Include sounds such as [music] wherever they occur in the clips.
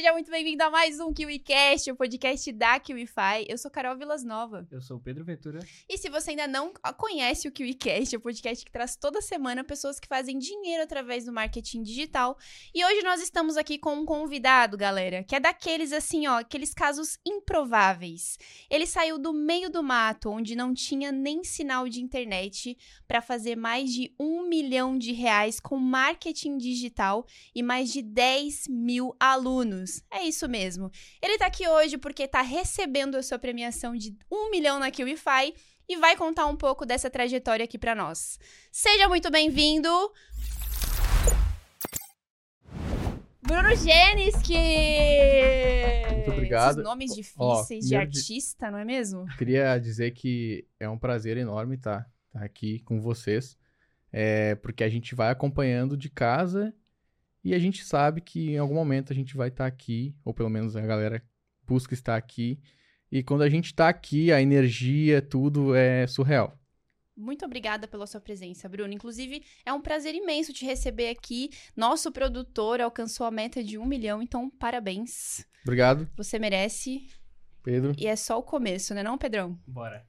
seja muito bem-vindo a mais um KiwiCast, o podcast da KiwiFi. Eu sou Carol Vilas Nova. Eu sou o Pedro Ventura. E se você ainda não conhece o KiwiCast, é o podcast que traz toda semana pessoas que fazem dinheiro através do marketing digital. E hoje nós estamos aqui com um convidado, galera, que é daqueles assim, ó, aqueles casos improváveis. Ele saiu do meio do mato, onde não tinha nem sinal de internet, para fazer mais de um milhão de reais com marketing digital e mais de 10 mil alunos. É isso mesmo. Ele tá aqui hoje porque tá recebendo a sua premiação de um milhão na QIFI e vai contar um pouco dessa trajetória aqui para nós. Seja muito bem-vindo! Bruno Genes, que. Muito obrigado. Esses nomes difíceis Ó, de artista, não é mesmo? Queria dizer que é um prazer enorme estar tá aqui com vocês, é, porque a gente vai acompanhando de casa e a gente sabe que em algum momento a gente vai estar aqui, ou pelo menos a galera busca estar aqui. E quando a gente está aqui, a energia, tudo é surreal. Muito obrigada pela sua presença, Bruno. Inclusive, é um prazer imenso te receber aqui. Nosso produtor alcançou a meta de um milhão, então parabéns. Obrigado, Você merece. Pedro. E é só o começo, né, não, Pedrão? Bora.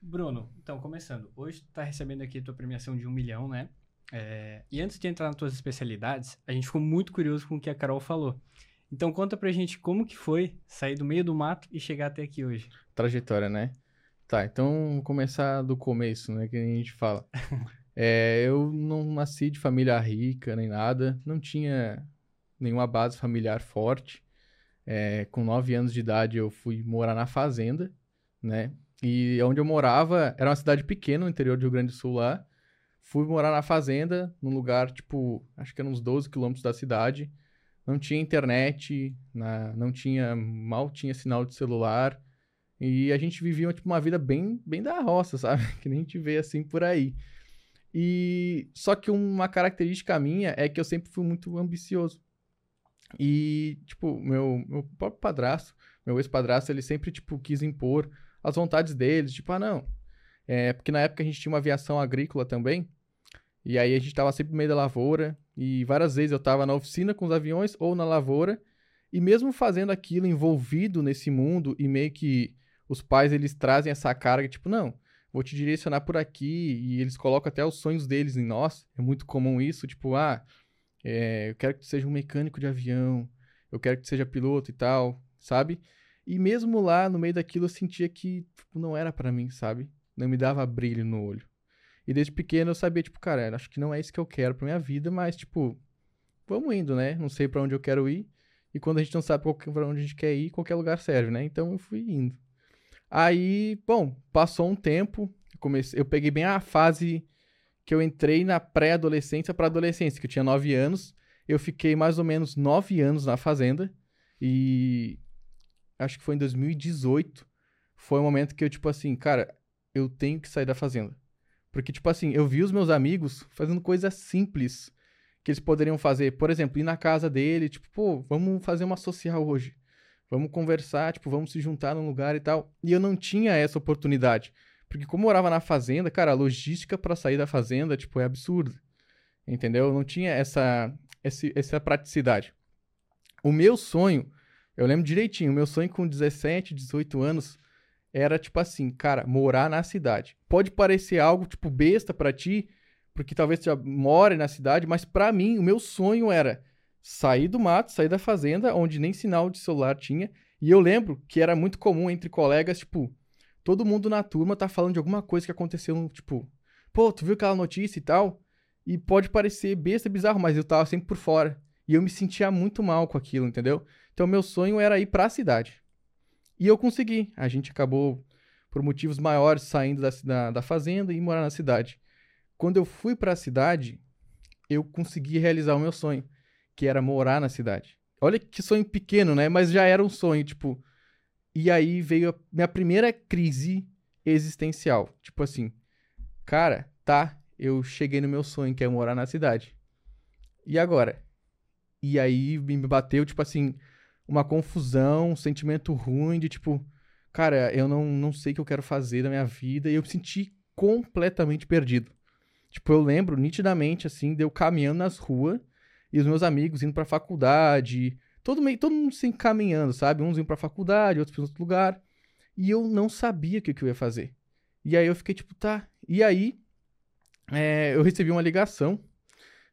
Bruno, então, começando. Hoje tu tá recebendo aqui a tua premiação de um milhão, né? É, E antes de entrar nas tuas especialidades, a gente ficou muito curioso com o que a Carol falou. Então, conta pra gente como que foi sair do meio do mato e chegar até aqui hoje. Trajetória, né? Tá, então vamos começar do começo, né? Que a gente fala. [laughs] É, eu não nasci de família rica nem nada, não tinha nenhuma base familiar forte. É, com nove anos de idade eu fui morar na fazenda, né? E onde eu morava era uma cidade pequena no interior do Rio Grande do Sul lá. Fui morar na fazenda, num lugar, tipo, acho que era uns 12 quilômetros da cidade. Não tinha internet, na- não tinha, mal tinha sinal de celular. E a gente vivia tipo, uma vida bem, bem da roça, [laughs] sabe? Que nem a gente vê assim por aí. E só que uma característica minha é que eu sempre fui muito ambicioso. E, tipo, meu, meu próprio padrasto, meu ex-padrasto, ele sempre, tipo, quis impor as vontades deles. Tipo, ah, não. É, porque na época a gente tinha uma aviação agrícola também. E aí a gente tava sempre no meio da lavoura. E várias vezes eu tava na oficina com os aviões ou na lavoura. E mesmo fazendo aquilo envolvido nesse mundo e meio que os pais eles trazem essa carga, tipo, não, vou te direcionar por aqui, e eles colocam até os sonhos deles em nós. É muito comum isso, tipo, ah, é, eu quero que tu seja um mecânico de avião, eu quero que tu seja piloto e tal, sabe? E mesmo lá, no meio daquilo, eu sentia que tipo, não era pra mim, sabe? Não me dava brilho no olho. E desde pequeno eu sabia, tipo, cara, acho que não é isso que eu quero pra minha vida, mas, tipo, vamos indo, né? Não sei pra onde eu quero ir. E quando a gente não sabe pra onde a gente quer ir, qualquer lugar serve, né? Então eu fui indo. Aí, bom, passou um tempo, eu comecei, eu peguei bem a fase que eu entrei na pré-adolescência para adolescência, que eu tinha 9 anos. Eu fiquei mais ou menos 9 anos na fazenda e acho que foi em 2018 foi o momento que eu tipo assim, cara, eu tenho que sair da fazenda. Porque tipo assim, eu vi os meus amigos fazendo coisas simples que eles poderiam fazer, por exemplo, ir na casa dele, tipo, pô, vamos fazer uma social hoje. Vamos conversar, tipo, vamos se juntar num lugar e tal. E eu não tinha essa oportunidade. Porque como eu morava na fazenda, cara, a logística pra sair da fazenda, tipo, é absurda. Entendeu? Eu não tinha essa, esse- essa praticidade. O meu sonho, eu lembro direitinho, o meu sonho com 17, 18 anos era, tipo assim, cara, morar na cidade. Pode parecer algo, tipo, besta pra ti, porque talvez tu já more na cidade, mas pra mim, o meu sonho era sair do mato, sair da fazenda, onde nem sinal de celular tinha. E eu lembro que era muito comum entre colegas, tipo, todo mundo na turma tá falando de alguma coisa que aconteceu, tipo, pô, tu viu aquela notícia e tal? E pode parecer besta, bizarro, mas eu tava sempre por fora. E eu me sentia muito mal com aquilo, entendeu? Então meu sonho era ir pra cidade. E eu consegui. A gente acabou, por motivos maiores, saindo da, da, da fazenda e morar na cidade. Quando eu fui pra cidade, eu consegui realizar o meu sonho, que era morar na cidade. Olha que sonho pequeno, né? Mas já era um sonho, tipo. E aí veio a minha primeira crise existencial. Tipo assim, cara, tá, eu cheguei no meu sonho, que é morar na cidade. E agora? E aí me bateu, tipo assim, uma confusão, um sentimento ruim de tipo, cara, eu não, não sei o que eu quero fazer da minha vida. E eu me senti completamente perdido. Tipo, eu lembro nitidamente, assim, de eu caminhando nas ruas e os meus amigos indo pra faculdade, todo, meio, todo mundo se encaminhando, sabe? Uns iam pra faculdade, outros pra outro lugar. E eu não sabia o que, que eu ia fazer. E aí eu fiquei tipo, tá. E aí é, eu recebi uma ligação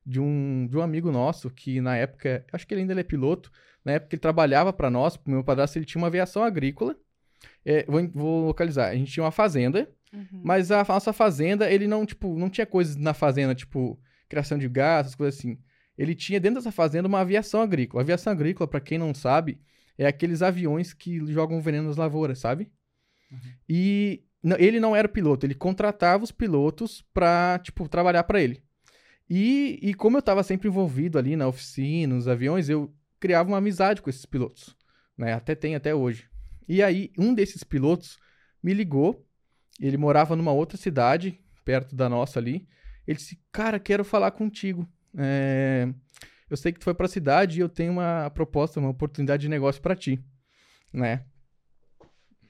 de um, de um amigo nosso que na época, acho que ele ainda é piloto, na época ele trabalhava para nós, pro meu padrasto, ele tinha uma aviação agrícola. É, vou, vou, localizar. A gente tinha uma fazenda, uhum. mas a nossa fazenda, ele não, tipo, não tinha coisas na fazenda, tipo, criação de gás, essas coisas assim. Ele tinha dentro dessa fazenda uma aviação agrícola. A aviação agrícola, para quem não sabe, é aqueles aviões que jogam veneno nas lavouras, sabe? Uhum. E ele não era piloto, ele contratava os pilotos pra, tipo, trabalhar para ele. E, e como eu tava sempre envolvido ali na oficina, nos aviões, eu criava uma amizade com esses pilotos, né? Até tem até hoje. E aí, um desses pilotos me ligou, ele morava numa outra cidade, perto da nossa ali. Ele disse, cara, quero falar contigo. É... Eu sei que tu foi pra cidade e eu tenho uma proposta, uma oportunidade de negócio para ti, né?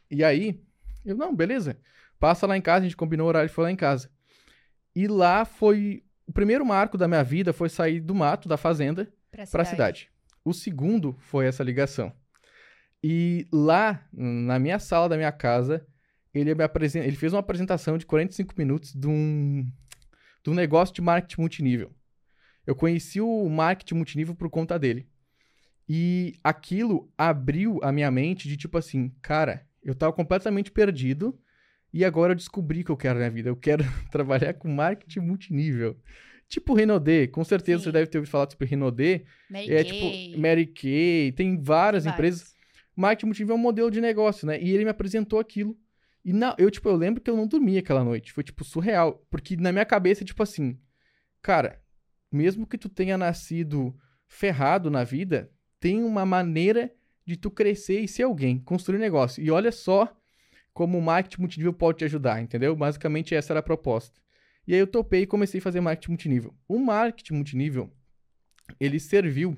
E aí, eu, não, beleza. Passa lá em casa, a gente combinou o horário e foi lá em casa. E lá foi. O primeiro marco da minha vida foi sair do mato, da fazenda, pra cidade. Pra cidade. O segundo foi essa ligação. E lá, na minha sala da minha casa, ele, me apresen... ele fez uma apresentação de 45 minutos de um, de um negócio de marketing multinível. Eu conheci o marketing multinível por conta dele. E aquilo abriu a minha mente de tipo assim, cara, eu tava completamente perdido e agora eu descobri que eu quero na vida. Eu quero [laughs] trabalhar com marketing multinível. Tipo Renaudet, com certeza Sim. você deve ter ouvido falar sobre Renaudet. Mary é Kay. tipo Mary Kay, tem várias, várias. empresas. Marketing multinível é um modelo de negócio, né? E ele me apresentou aquilo. E na, eu, tipo, eu lembro que eu não dormi aquela noite. Foi, tipo, surreal. Porque na minha cabeça, tipo assim, cara, mesmo que tu tenha nascido ferrado na vida, tem uma maneira de tu crescer e ser alguém, construir um negócio. E olha só como o marketing multinível pode te ajudar, entendeu? Basicamente essa era a proposta. E aí eu topei e comecei a fazer marketing multinível. O marketing multinível, ele serviu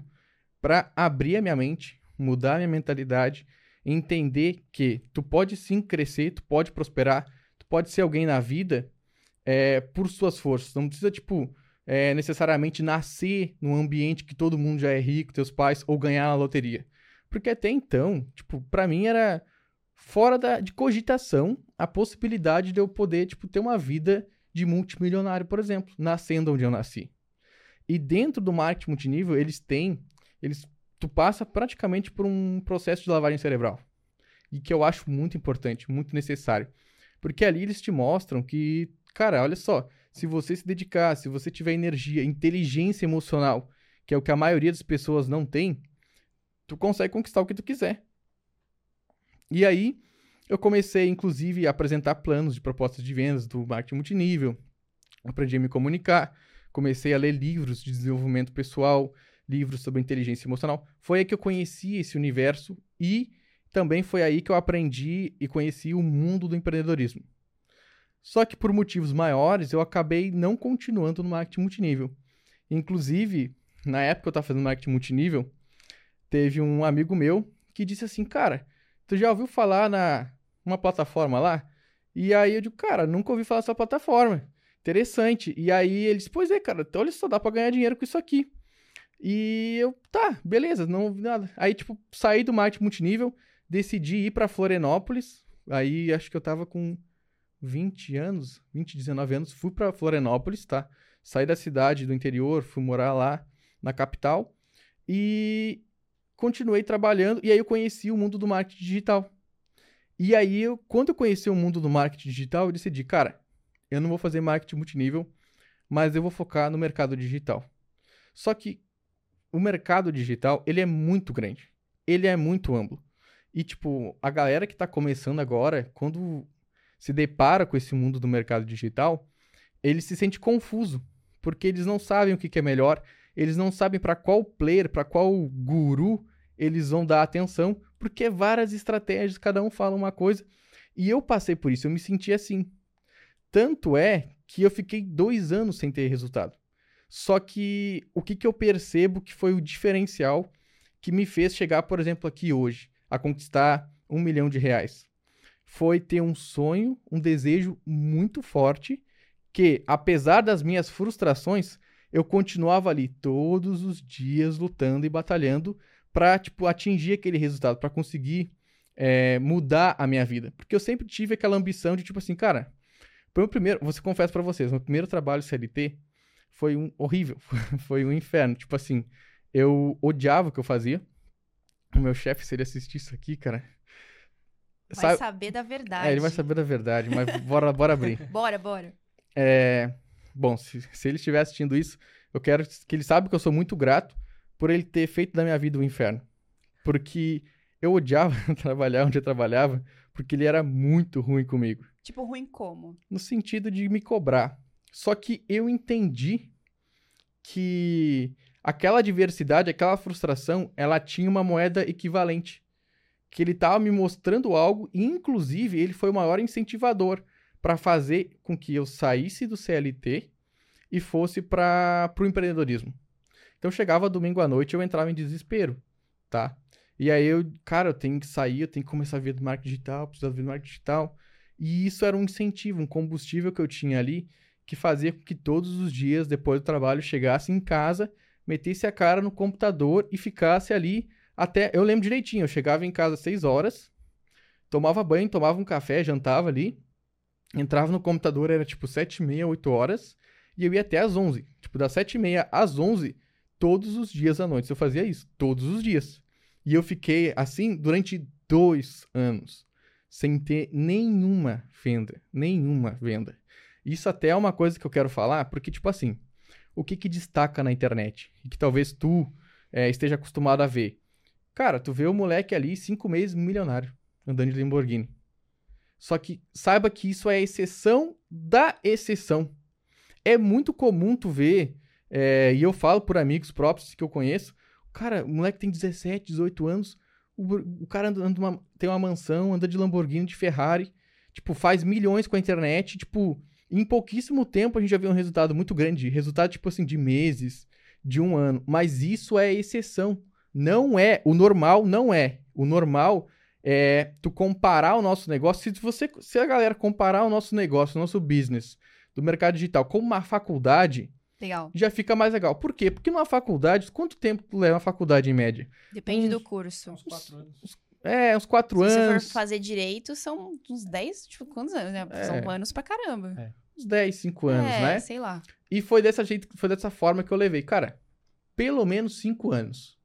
para abrir a minha mente, mudar a minha mentalidade, entender que tu pode sim crescer, tu pode prosperar, tu pode ser alguém na vida é, por suas forças. Não precisa, tipo, é, necessariamente nascer num ambiente que todo mundo já é rico, teus pais, ou ganhar na loteria. Porque até então, tipo, para mim era fora da, de cogitação a possibilidade de eu poder, tipo, ter uma vida de multimilionário, por exemplo, nascendo onde eu nasci. E dentro do marketing multinível, eles têm, eles tu passa praticamente por um processo de lavagem cerebral. E que eu acho muito importante, muito necessário. Porque ali eles te mostram que, cara, olha só, se você se dedicar, se você tiver energia, inteligência emocional, que é o que a maioria das pessoas não tem, tu consegue conquistar o que tu quiser. E aí, eu comecei, inclusive, a apresentar planos de propostas de vendas do marketing multinível. Aprendi a me comunicar. Comecei a ler livros de desenvolvimento pessoal, livros sobre inteligência emocional. Foi aí que eu conheci esse universo e também foi aí que eu aprendi e conheci o mundo do empreendedorismo. Só que por motivos maiores, eu acabei não continuando no marketing multinível. Inclusive, na época que eu estava fazendo marketing multinível, teve um amigo meu que disse assim, cara, tu já ouviu falar na uma plataforma lá? E aí eu digo, cara, nunca ouvi falar dessa plataforma. Interessante. E aí ele disse, pois é, cara, olha só, dá pra ganhar dinheiro com isso aqui. E eu, tá, beleza, não ouvi nada. Aí, tipo, saí do marketing multinível, decidi ir pra Florianópolis. Aí acho que eu tava com 20 anos, 20, 19 anos, fui pra Florianópolis, tá? Saí da cidade do interior, fui morar lá na capital. E continuei trabalhando e aí eu conheci o mundo do marketing digital. E aí, eu, quando eu conheci o mundo do marketing digital, eu decidi, cara, eu não vou fazer marketing multinível, mas eu vou focar no mercado digital. Só que o mercado digital, ele é muito grande. Ele é muito amplo. E, tipo, a galera que está começando agora, quando se depara com esse mundo do mercado digital, ele se sente confuso, porque eles não sabem o que, que é melhor, eles não sabem para qual player, para qual guru eles vão dar atenção, porque várias estratégias, cada um fala uma coisa. E eu passei por isso, eu me senti assim. Tanto é que eu fiquei dois anos sem ter resultado. Só que o que, que eu percebo que foi o diferencial que me fez chegar, por exemplo, aqui hoje, a conquistar um milhão de reais? Foi ter um sonho, um desejo muito forte, que, apesar das minhas frustrações, eu continuava ali todos os dias lutando e batalhando para tipo atingir aquele resultado, para conseguir é, mudar a minha vida, porque eu sempre tive aquela ambição de tipo assim, cara, foi o primeiro, você confesso para vocês, meu primeiro trabalho CLT foi um horrível, [laughs] foi um inferno, tipo assim, eu odiava o que eu fazia. O meu chefe, se ele assistir isso aqui, cara, Vai sabe- saber da verdade. é, ele vai saber da verdade, mas bora, bora abrir. [laughs] Bora, bora. É, bom, se, se ele estiver assistindo isso, eu quero que ele saiba que eu sou muito grato por ele ter feito da minha vida um inferno. Porque eu odiava [laughs] trabalhar onde eu trabalhava, porque ele era muito ruim comigo. Tipo, ruim como? No sentido de me cobrar. Só que eu entendi que aquela adversidade, aquela frustração, ela tinha uma moeda equivalente. Que ele estava me mostrando algo e, inclusive, ele foi o maior incentivador para fazer com que eu saísse do CLT e fosse para o empreendedorismo. Então chegava domingo à noite eu entrava em desespero, tá? E aí eu, cara, eu tenho que sair, eu tenho que começar a ver do marketing digital, preciso ver do marketing digital. E isso era um incentivo, um combustível que eu tinha ali que fazia com que todos os dias depois do trabalho chegasse em casa, metesse a cara no computador e ficasse ali até. Eu lembro direitinho, eu chegava em casa às 6 horas, tomava banho, tomava um café, jantava ali, entrava no computador, era tipo 7 e meia, 8 horas, e eu ia até às 11. Tipo, das 7 e meia às 11, todos os dias à noite eu fazia isso, todos os dias. E eu fiquei assim durante dois anos, sem ter nenhuma venda, nenhuma venda. Isso até é uma coisa que eu quero falar, porque, tipo assim, o que que destaca na internet? E que talvez tu é, esteja acostumado a ver. Cara, tu vê o moleque ali, cinco meses, milionário, andando de Lamborghini. Só que saiba que isso é exceção da exceção. É muito comum tu ver, é, e eu falo por amigos próprios que eu conheço, cara, o moleque tem 17, 18 anos, o, o cara anda, anda uma- tem uma mansão, anda de Lamborghini, de Ferrari, tipo, faz milhões com a internet, tipo, em pouquíssimo tempo a gente já vê um resultado muito grande, resultado tipo assim de meses, de um ano, mas isso é exceção, não é, o normal não é. O normal é tu comparar o nosso negócio, se você se a galera comparar o nosso negócio, o nosso business do mercado digital com uma faculdade, Legal. já fica mais legal. Por quê? Porque numa faculdade, quanto tempo tu leva a faculdade em média? Depende Uns- do curso. Uns quatro anos. É, uns quatro Se você anos, for fazer direito, são uns 10, tipo, quantos anos, né? É. São anos pra caramba. uns 10, 5 anos, é, né? sei lá. E foi dessa jeito, foi dessa forma que eu levei. Cara, pelo menos cinco anos.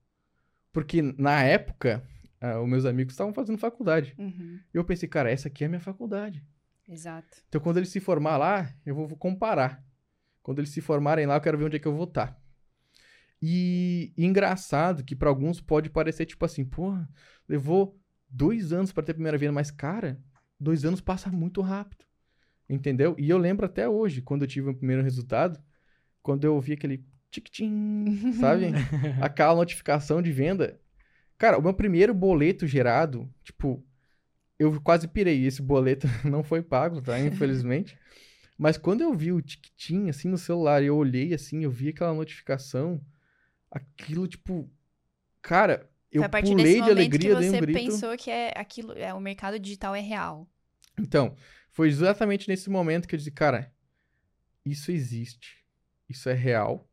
Porque na época, ah, os meus amigos estavam fazendo faculdade. Uhum, E eu pensei, cara, essa aqui é a minha faculdade. exato. Então quando eles se formar lá, eu vou, vou comparar. Quando eles se formarem lá, eu quero ver onde é que eu vou estar. E, e engraçado que pra alguns pode parecer tipo assim, porra, levou dois anos pra ter a primeira venda, mas cara, dois anos passa muito rápido. Entendeu? E eu lembro até hoje, quando eu tive o primeiro resultado, quando eu ouvi aquele tic-tim, [laughs] sabe? Aquela notificação de venda. Cara, o meu primeiro boleto gerado, tipo, eu quase pirei. Esse boleto [laughs] não foi pago, tá? Infelizmente. Mas quando eu vi o tic-tim, assim, no celular, e eu olhei, assim, eu vi aquela notificação, aquilo, tipo... Cara, eu Foi a partir pulei desse de alegria, que um você grito. pensou que é aquilo, é, o mercado digital é real. Então, foi exatamente nesse momento que eu disse, cara, isso existe, isso é real,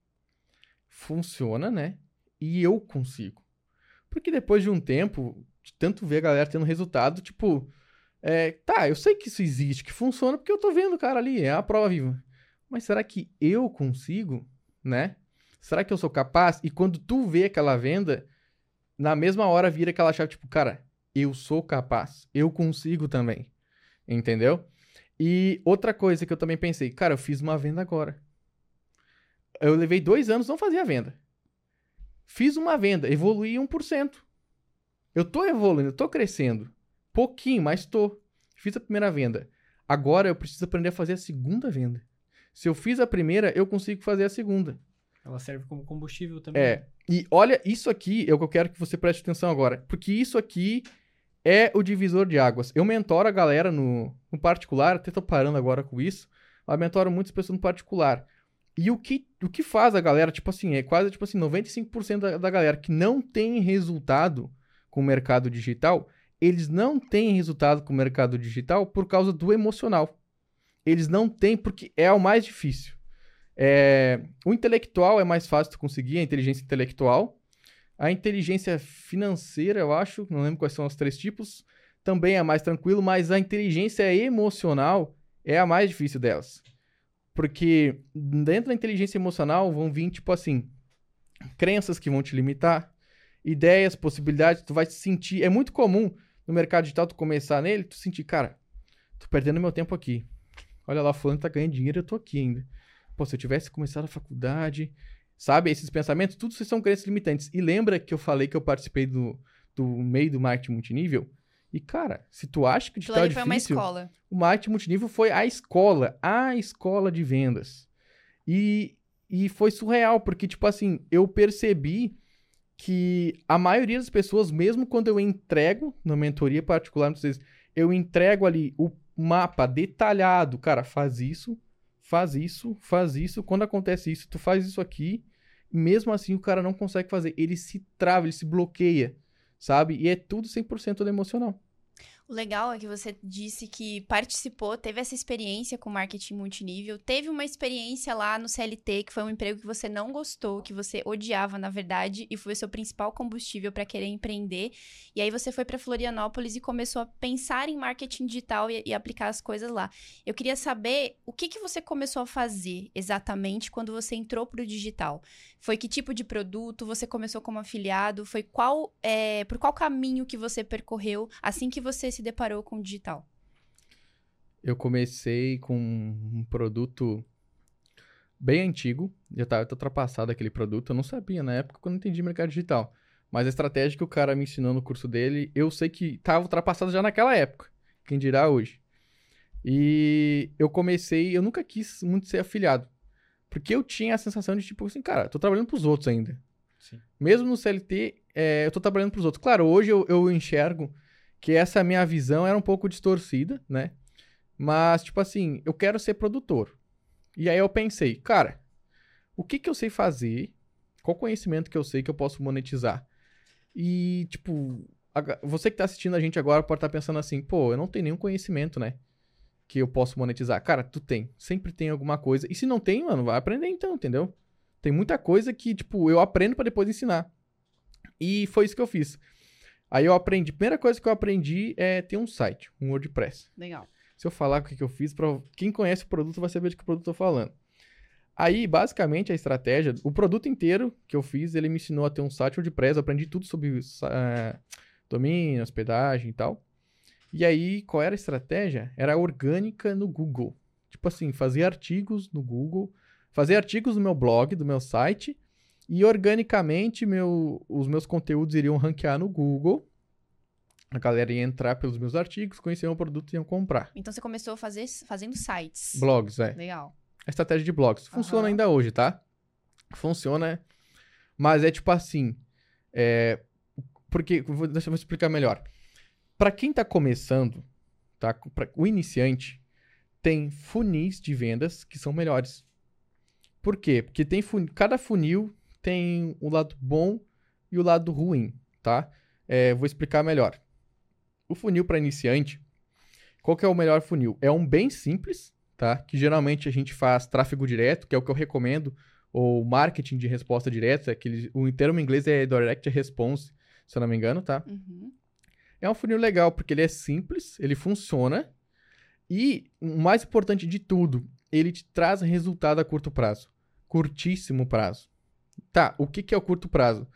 funciona, né? E eu consigo. Porque depois de um tempo, de tanto ver a galera tendo resultado, tipo, é, tá, eu sei que isso existe, que funciona, porque eu tô vendo o cara ali, é a prova viva. Mas será que eu consigo, né? Será que eu sou capaz? E quando tu vê aquela venda, na mesma hora vira aquela chave, tipo, cara, eu sou capaz, eu consigo também. Entendeu? E outra coisa que eu também pensei, cara, eu fiz uma venda agora. Eu levei dois anos, não fazia venda. Fiz uma venda, evoluí 1%. Eu tô evoluindo, eu tô crescendo. Pouquinho, mas tô. Fiz a primeira venda. Agora eu preciso aprender a fazer a segunda venda. Se eu fiz a primeira, eu consigo fazer a segunda. Ela serve como combustível também. É. E olha, isso aqui é o que eu quero que você preste atenção agora. Porque isso aqui é o divisor de águas. Eu mentoro a galera no, no particular, até tô parando agora com isso. Mas mentoro muitas pessoas no particular. E o que, o que faz a galera, tipo assim, é quase tipo assim, 95% da, da galera que não tem resultado com o mercado digital, eles não têm resultado com o mercado digital por causa do emocional. Eles não têm porque é o mais difícil. É, o intelectual é mais fácil de conseguir, a inteligência intelectual. A inteligência financeira, eu acho, não lembro quais são os três tipos, também é mais tranquilo, mas a inteligência emocional é a mais difícil delas. Porque dentro da inteligência emocional vão vir, tipo assim, crenças que vão te limitar, ideias, possibilidades, tu vai se sentir. É muito comum no mercado digital tu começar nele, tu sentir, cara, tô perdendo meu tempo aqui. Olha lá, fulano tá ganhando dinheiro, eu tô aqui ainda. Pô, se eu tivesse começado a faculdade, sabe? Esses pensamentos, tudo são crenças limitantes. E lembra que eu falei que eu participei do, do meio do marketing multinível? E, cara, se tu acha que o digital é difícil... foi uma escola. O marketing multinível foi a escola, a escola de vendas. E, e foi surreal, porque, tipo assim, eu percebi que a maioria das pessoas, mesmo quando eu entrego na mentoria particular, vocês, eu entrego ali o mapa detalhado, cara, faz isso, faz isso, faz isso, quando acontece isso, tu faz isso aqui, mesmo assim o cara não consegue fazer, ele se trava, ele se bloqueia, sabe? E é tudo 100% do emocional. O legal é que você disse que participou, teve essa experiência com marketing multinível, teve uma experiência lá no CLT, que foi um emprego que você não gostou, que você odiava, na verdade, e foi o seu principal combustível para querer empreender. E aí você foi para Florianópolis e começou a pensar em marketing digital e, e, aplicar as coisas lá. Eu queria saber o que, que você começou a fazer exatamente quando você entrou para o digital. Foi que tipo de produto? Você começou como afiliado? Foi qual, é, por qual caminho que você percorreu assim que você se deparou com o digital? Eu comecei com um produto bem antigo. Eu estava ultrapassado aquele produto. Eu não sabia na época quando entendi mercado digital. Mas a estratégia que o cara me ensinou no curso dele, eu sei que estava ultrapassado já naquela época. Quem dirá hoje. E eu comecei, eu nunca quis muito ser afiliado. Porque eu tinha a sensação de, tipo assim, cara, tô trabalhando pros outros ainda. Sim. Mesmo no CLT, é, eu tô trabalhando pros outros. Claro, hoje eu, eu enxergo que essa minha visão era um pouco distorcida, né? Mas, tipo assim, eu quero ser produtor. E aí eu pensei, cara, o que que eu sei fazer? Qual conhecimento que eu sei que eu posso monetizar? E, tipo, você que tá assistindo a gente agora pode estar tá pensando assim, pô, eu não tenho nenhum conhecimento, né? Que eu posso monetizar. Cara, tu tem. Sempre tem alguma coisa. E se não tem, mano, vai aprender então, entendeu? Tem muita coisa que, tipo, eu aprendo para depois ensinar. E foi isso que eu fiz. Aí eu aprendi. Primeira coisa que eu aprendi é ter um site, um WordPress. Legal. Se eu falar o que, eu fiz, pra... quem conhece o produto vai saber de que produto eu tô falando. Aí, basicamente, a estratégia, o produto inteiro que eu fiz, ele me ensinou a ter um site WordPress, eu aprendi tudo sobre uh, domínio, hospedagem e tal. E aí, qual era a estratégia? Era orgânica no Google. Tipo assim, fazer artigos no Google, fazer artigos no meu blog, do meu site, e organicamente, meu, os meus conteúdos iriam ranquear no Google. A galera ia entrar pelos meus artigos, conhecer o produto e iam comprar. Então você começou a fazer fazendo sites. Blogs, é. Legal. A estratégia de blogs. Funciona uhum. ainda hoje, tá? Funciona. Mas é tipo assim. É, porque. Vou, deixa eu explicar melhor. Para quem tá começando, tá? Pra, o iniciante tem funis de vendas que são melhores. Por quê? Porque tem cada funil tem o lado bom e o lado ruim, tá? É, vou explicar melhor. O funil para iniciante, qual que é o melhor funil? É um bem simples, tá? Que geralmente a gente faz tráfego direto, que é o que eu recomendo, ou marketing de resposta direta, aquele, o termo em inglês é direct response, se eu não me engano, tá? Uhum. É um funil legal porque ele é simples, ele funciona e o mais importante de tudo, ele te traz resultado a curto prazo, curtíssimo prazo. Tá, o que, que é o curto prazo?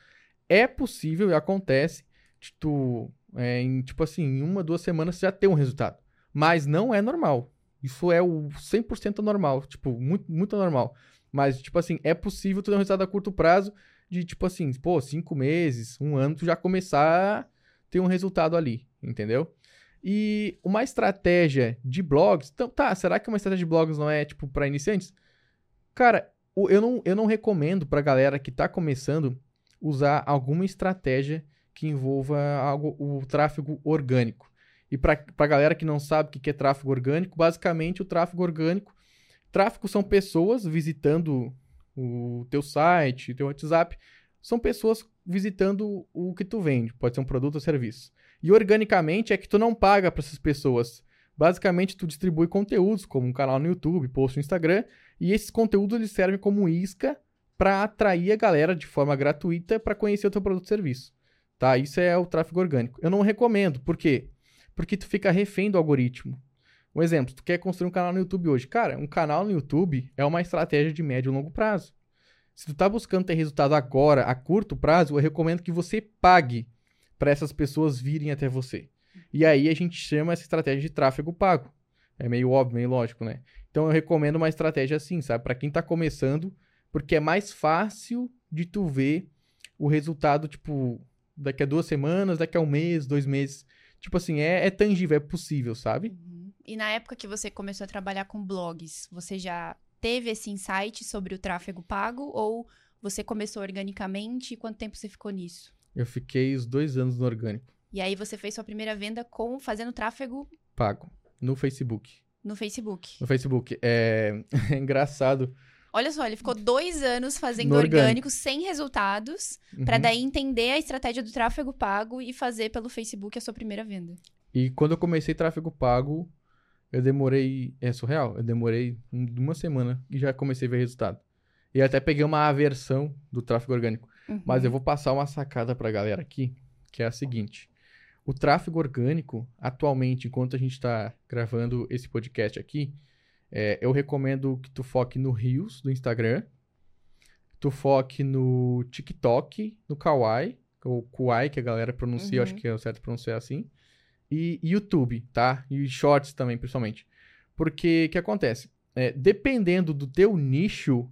É possível e acontece de tu, é, em, tipo assim, em uma, duas semanas já ter um resultado. Mas não é normal. Isso é o 100% normal, tipo, muito, muito normal. Mas, tipo assim, é possível tu ter um resultado a curto prazo de, tipo assim, pô, cinco meses, um ano, tu já começar a ter um resultado ali, entendeu? E uma estratégia de blogs, então, tá, será que uma estratégia de blogs não é, tipo, para iniciantes? Cara, eu não, eu não recomendo pra galera que tá começando usar alguma estratégia que envolva algo, o tráfego orgânico. E para a galera que não sabe o que é tráfego orgânico, basicamente o tráfego orgânico, tráfego são pessoas visitando o teu site, teu WhatsApp, são pessoas visitando o que tu vende, pode ser um produto ou serviço. E organicamente é que tu não paga para essas pessoas. Basicamente tu distribui conteúdos como um canal no YouTube, post no Instagram, e esses conteúdos eles servem como isca para atrair a galera de forma gratuita para conhecer o teu produto e serviço. Tá? Isso é o tráfego orgânico. Eu não recomendo, por quê? Porque tu fica refém do algoritmo. Um exemplo, tu quer construir um canal no YouTube hoje. Cara, um canal no YouTube é uma estratégia de médio e longo prazo. Se tu tá buscando ter resultado agora, a curto prazo, eu recomendo que você pague para essas pessoas virem até você. E aí a gente chama essa estratégia de tráfego pago. É meio óbvio, meio lógico, né? Então eu recomendo uma estratégia assim, sabe? Para quem tá começando, porque é mais fácil de tu ver o resultado, tipo, daqui a duas semanas, daqui a um mês, dois meses. Tipo assim, é, é tangível, é possível, sabe? Uhum. E na época que você começou a trabalhar com blogs, você já teve esse insight sobre o tráfego pago ou você começou organicamente e quanto tempo você ficou nisso? Eu fiquei os dois anos no orgânico. E aí você fez sua primeira venda com fazendo tráfego pago no Facebook. No Facebook. No Facebook. É, [laughs] é engraçado. Olha só, ele ficou dois anos fazendo orgânico, orgânico, sem resultados, uhum. para daí entender a estratégia do tráfego pago e fazer pelo Facebook a sua primeira venda. E quando eu comecei tráfego pago, eu demorei. É surreal. Eu demorei uma semana e já comecei a ver resultado. E até peguei uma aversão do tráfego orgânico. Uhum. Mas eu vou passar uma sacada pra galera aqui, que é a seguinte. O tráfego orgânico, atualmente, enquanto a gente está gravando esse podcast aqui, é, eu recomendo que tu foque no Reels do Instagram, tu foque no TikTok, no Kawaii, ou Kuai, que a galera pronuncia, uhum. acho que é certo pronunciar assim, e YouTube, tá? E Shorts também, principalmente. Porque o que acontece? É, dependendo do teu nicho,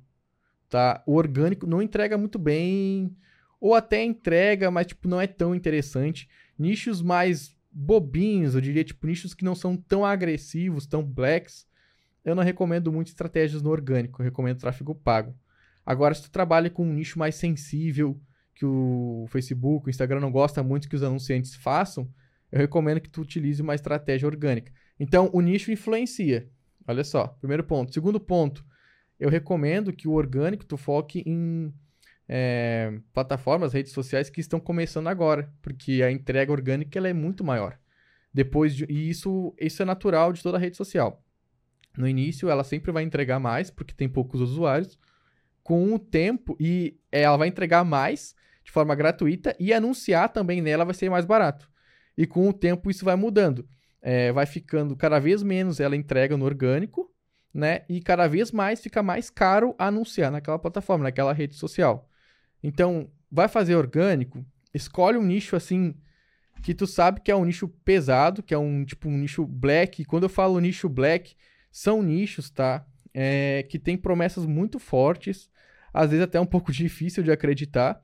tá? O orgânico não entrega muito bem, ou até entrega, mas tipo não é tão interessante. Nichos mais bobinhos, eu diria, tipo nichos que não são tão agressivos, tão blacks, eu não recomendo muito estratégias no orgânico, eu recomendo tráfego pago. Agora, se tu trabalha com um nicho mais sensível, que o Facebook, o Instagram não gosta muito que os anunciantes façam, eu recomendo que tu utilize uma estratégia orgânica. Então, o nicho influencia. Olha só, primeiro ponto. Segundo ponto, eu recomendo que o orgânico tu foque em é, plataformas, redes sociais que estão começando agora, porque a entrega orgânica ela é muito maior. Depois de, e isso, isso é natural de toda rede social. No início, ela sempre vai entregar mais, porque tem poucos usuários. Com o tempo, e ela vai entregar mais de forma gratuita, e anunciar também nela vai ser mais barato. E com o tempo isso vai mudando. É, vai ficando cada vez menos ela entrega no orgânico, né? E cada vez mais fica mais caro anunciar naquela plataforma, naquela rede social. Então, vai fazer orgânico, escolhe um nicho assim que tu sabe que é um nicho pesado, que é um tipo um nicho black. E quando eu falo nicho black, são nichos, tá? É, que tem promessas muito fortes, às vezes até um pouco [laughs] difícil de acreditar,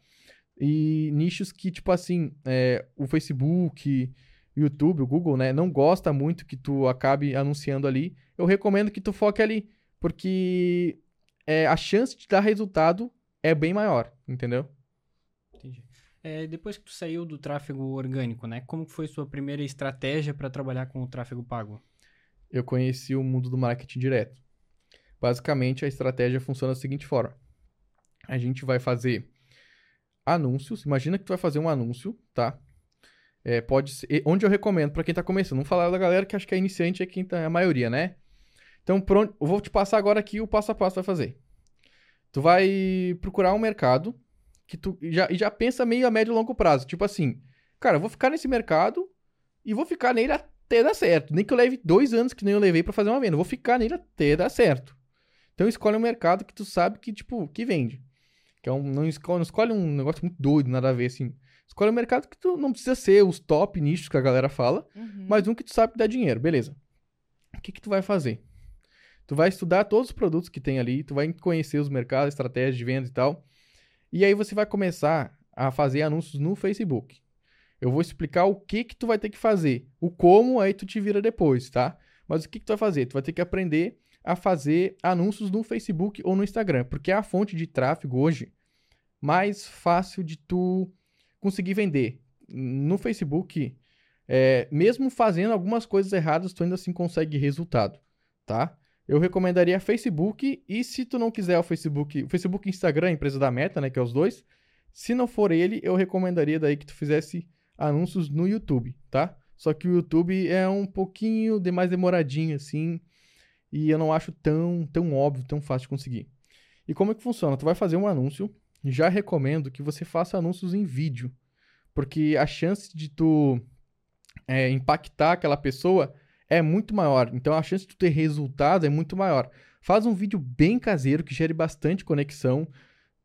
e nichos que, tipo assim, é, o Facebook, o YouTube, o Google, né, não gosta muito que tu acabe anunciando ali. Eu recomendo que tu foque ali, porque é, a chance de dar resultado é bem maior, entendeu? Entendi. É, depois que tu saiu do tráfego orgânico, né, como foi sua primeira estratégia para trabalhar com o tráfego pago? Eu conheci o mundo do marketing direto. Basicamente, a estratégia funciona da seguinte forma: a gente vai fazer anúncios. Imagina que tu vai fazer um anúncio, tá? É, pode ser, onde eu recomendo para quem tá começando, não falar da galera que acho que é iniciante é quem tá, é a maioria, né? Então, pronto, eu vou te passar agora aqui o passo a passo vai fazer. Tu vai procurar um mercado que tu já, já pensa meio a médio e longo prazo, tipo assim, cara, eu vou ficar nesse mercado e vou ficar nele até dar certo. Nem que eu leve dois anos que nem eu levei para fazer uma venda, eu vou ficar nele até dar certo. Então escolhe um mercado que tu sabe que tipo que vende. Que é um, não, escolhe, não escolhe um negócio muito doido, nada a ver, assim. Escolhe um mercado que tu não precisa ser os top nichos que a galera fala, uhum. mas um que tu sabe que dá dinheiro, beleza. O que que tu vai fazer? Tu vai estudar todos os produtos que tem ali, tu vai conhecer os mercados, estratégias de venda e tal. E aí você vai começar a fazer anúncios no Facebook. Eu vou explicar o que que tu vai ter que fazer. O como aí tu te vira depois, tá? Mas o que que tu vai fazer? Tu vai ter que aprender a fazer anúncios no Facebook ou no Instagram, porque é a fonte de tráfego hoje mais fácil de tu conseguir vender. No Facebook, é, mesmo fazendo algumas coisas erradas, tu ainda assim consegue resultado, tá? Eu recomendaria Facebook e se tu não quiser o Facebook, o Facebook e Instagram, a empresa da Meta, né, que é os dois, se não for ele, eu recomendaria daí que tu fizesse anúncios no YouTube, tá? Só que o YouTube é um pouquinho de mais demoradinho assim, e eu não acho tão, tão óbvio, tão fácil de conseguir. E como é que funciona? Tu vai fazer um anúncio, já recomendo que você faça anúncios em vídeo, porque a chance de tu é, impactar aquela pessoa é muito maior. Então a chance de tu ter resultado é muito maior. Faz um vídeo bem caseiro que gere bastante conexão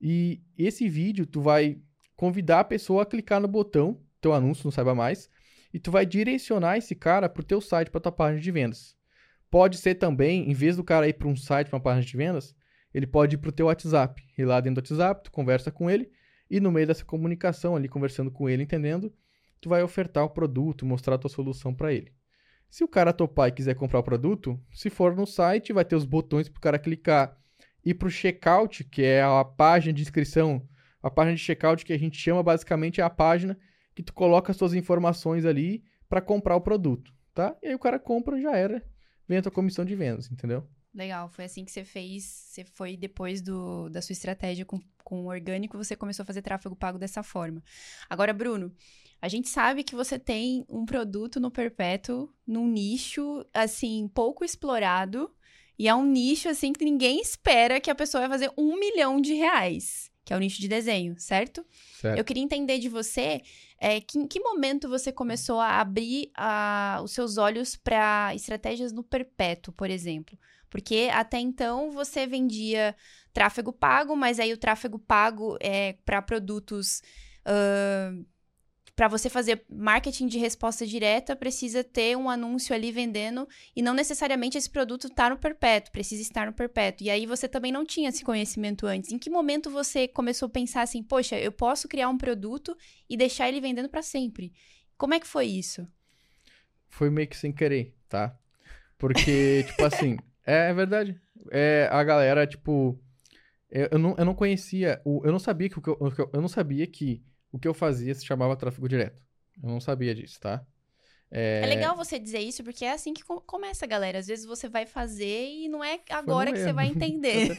e esse vídeo tu vai convidar a pessoa a clicar no botão, teu anúncio, não saiba mais, e tu vai direcionar esse cara pro teu site, para tua página de vendas. Pode ser também, em vez do cara ir para um site, para uma página de vendas, ele pode ir pro teu WhatsApp. E lá dentro do WhatsApp, tu conversa com ele e no meio dessa comunicação ali, conversando com ele, entendendo, tu vai ofertar o produto, mostrar a tua solução para ele. Se o cara topar e quiser comprar o produto, se for no site, vai ter os botões para o cara clicar. E para o checkout, que é a página de inscrição, a página de checkout que a gente chama basicamente é a página que tu coloca as suas informações ali para comprar o produto, tá? E aí o cara compra, já era, vem a tua comissão de vendas, entendeu? Legal, foi assim que você fez. Você foi depois do, da sua estratégia com, com o orgânico, você começou a fazer tráfego pago dessa forma. Agora, Bruno, a gente sabe que você tem um produto no Perpétuo, num nicho, assim, pouco explorado. E é um nicho, assim, que ninguém espera que a pessoa vai fazer um milhão de reais. Que é o nicho de desenho, certo? certo. Eu queria entender de você é, que, em que momento você começou a abrir a, os seus olhos para estratégias no perpétuo, por exemplo. Porque até então você vendia tráfego pago, mas aí o tráfego pago é para produtos. Uh, para você fazer marketing de resposta direta, precisa ter um anúncio ali vendendo e não necessariamente esse produto está no perpétuo, precisa estar no perpétuo. E aí você também não tinha esse conhecimento antes. Em que momento você começou a pensar assim, poxa, eu posso criar um produto e deixar ele vendendo para sempre? Como é que foi isso? Foi meio que sem querer, tá? Porque, [laughs] tipo assim, é, é, verdade. É, a galera, tipo. Eu, não, eu não conhecia. O, eu não sabia que o que eu, eu não sabia que o que eu fazia se chamava tráfego direto. Eu não sabia disso, tá? É... é, legal você dizer isso, porque é assim que começa, galera. Às vezes você vai fazer e não é agora que erro. você vai [laughs] entender.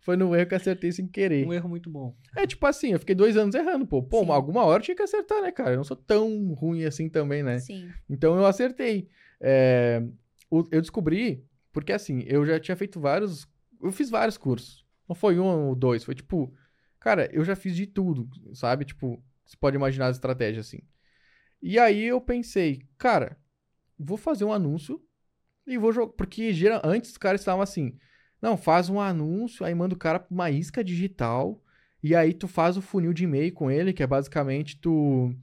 Foi no erro que acertei sem querer. Um erro muito bom. É tipo assim, eu fiquei dois anos errando, pô. Pô, Sim. alguma hora eu tinha que acertar, né, cara? Eu não sou tão ruim assim também, né? Sim. Então eu acertei. É... Eu descobri porque assim, eu já tinha feito vários. Eu fiz vários cursos. Não foi um ou dois. Foi tipo. Cara, eu já fiz de tudo, sabe? Tipo, você pode imaginar as estratégias assim. E aí eu pensei, cara, vou fazer um anúncio e vou jogar. Porque antes os caras estavam assim. Não, faz um anúncio, aí manda o cara pra uma isca digital. E aí tu faz o funil de e-mail com ele, que é basicamente tu.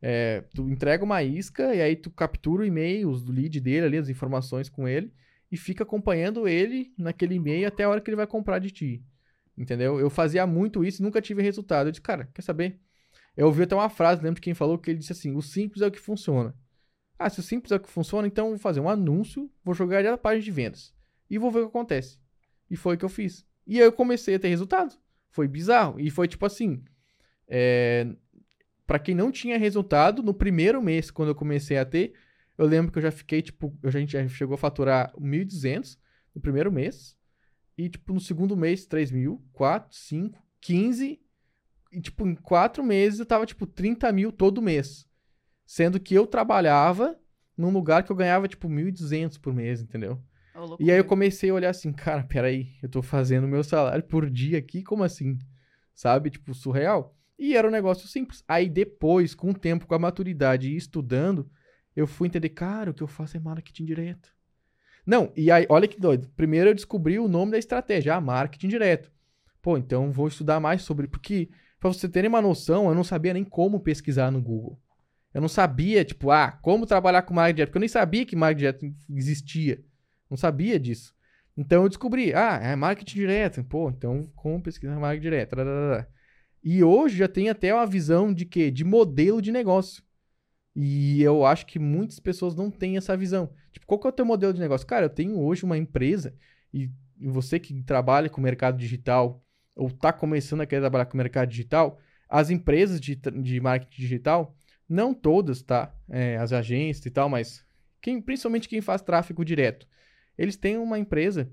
É, tu entrega uma isca e aí tu captura o e-mail, os lead dele ali, as informações com ele e fica acompanhando ele naquele e-mail até a hora que ele vai comprar de ti. Entendeu? Eu fazia muito isso e nunca tive resultado. Eu disse, cara, quer saber? Eu ouvi até uma frase, lembro de quem falou, que ele disse assim: o simples é o que funciona. Ah, se o simples é o que funciona, então vou fazer um anúncio, vou jogar na página de vendas e vou ver o que acontece. E foi o que eu fiz. E aí eu comecei a ter resultado. Foi bizarro. E foi tipo assim: é... para quem não tinha resultado, no primeiro mês, quando eu comecei a ter, eu lembro que eu já fiquei, tipo, a gente chegou a faturar 1.200 no primeiro mês. E, tipo, no segundo mês, 3 mil, 4, 5, 15. E, tipo, em quatro meses eu tava, tipo, 30 mil todo mês. Sendo que eu trabalhava num lugar que eu ganhava, tipo, 1.200 por mês, entendeu? Oh, e aí eu comecei a olhar assim, cara, peraí, eu tô fazendo meu salário por dia aqui, como assim? Sabe? Tipo, surreal. E era um negócio simples. Aí depois, com o tempo, com a maturidade e estudando, eu fui entender, cara, o que eu faço é marketing direto. Não, e aí, olha que doido. Primeiro eu descobri o nome da estratégia, ah, marketing direto. Pô, então vou estudar mais sobre. Porque, pra você terem uma noção, eu não sabia nem como pesquisar no Google. Eu não sabia, tipo, ah, como trabalhar com marketing direto. Porque eu nem sabia que marketing direto existia. Não sabia disso. Então eu descobri, ah, é marketing direto. Pô, então como pesquisar marketing direto? E hoje já tem até uma visão de quê? De modelo de negócio. E eu acho que muitas pessoas não têm essa visão. Tipo, qual que é o teu modelo de negócio? Cara, eu tenho hoje uma empresa e você que trabalha com o mercado digital ou está começando a querer trabalhar com o mercado digital, as empresas de, de marketing digital, não todas, tá? É, as agências e tal, mas quem, principalmente quem faz tráfego direto, eles têm uma empresa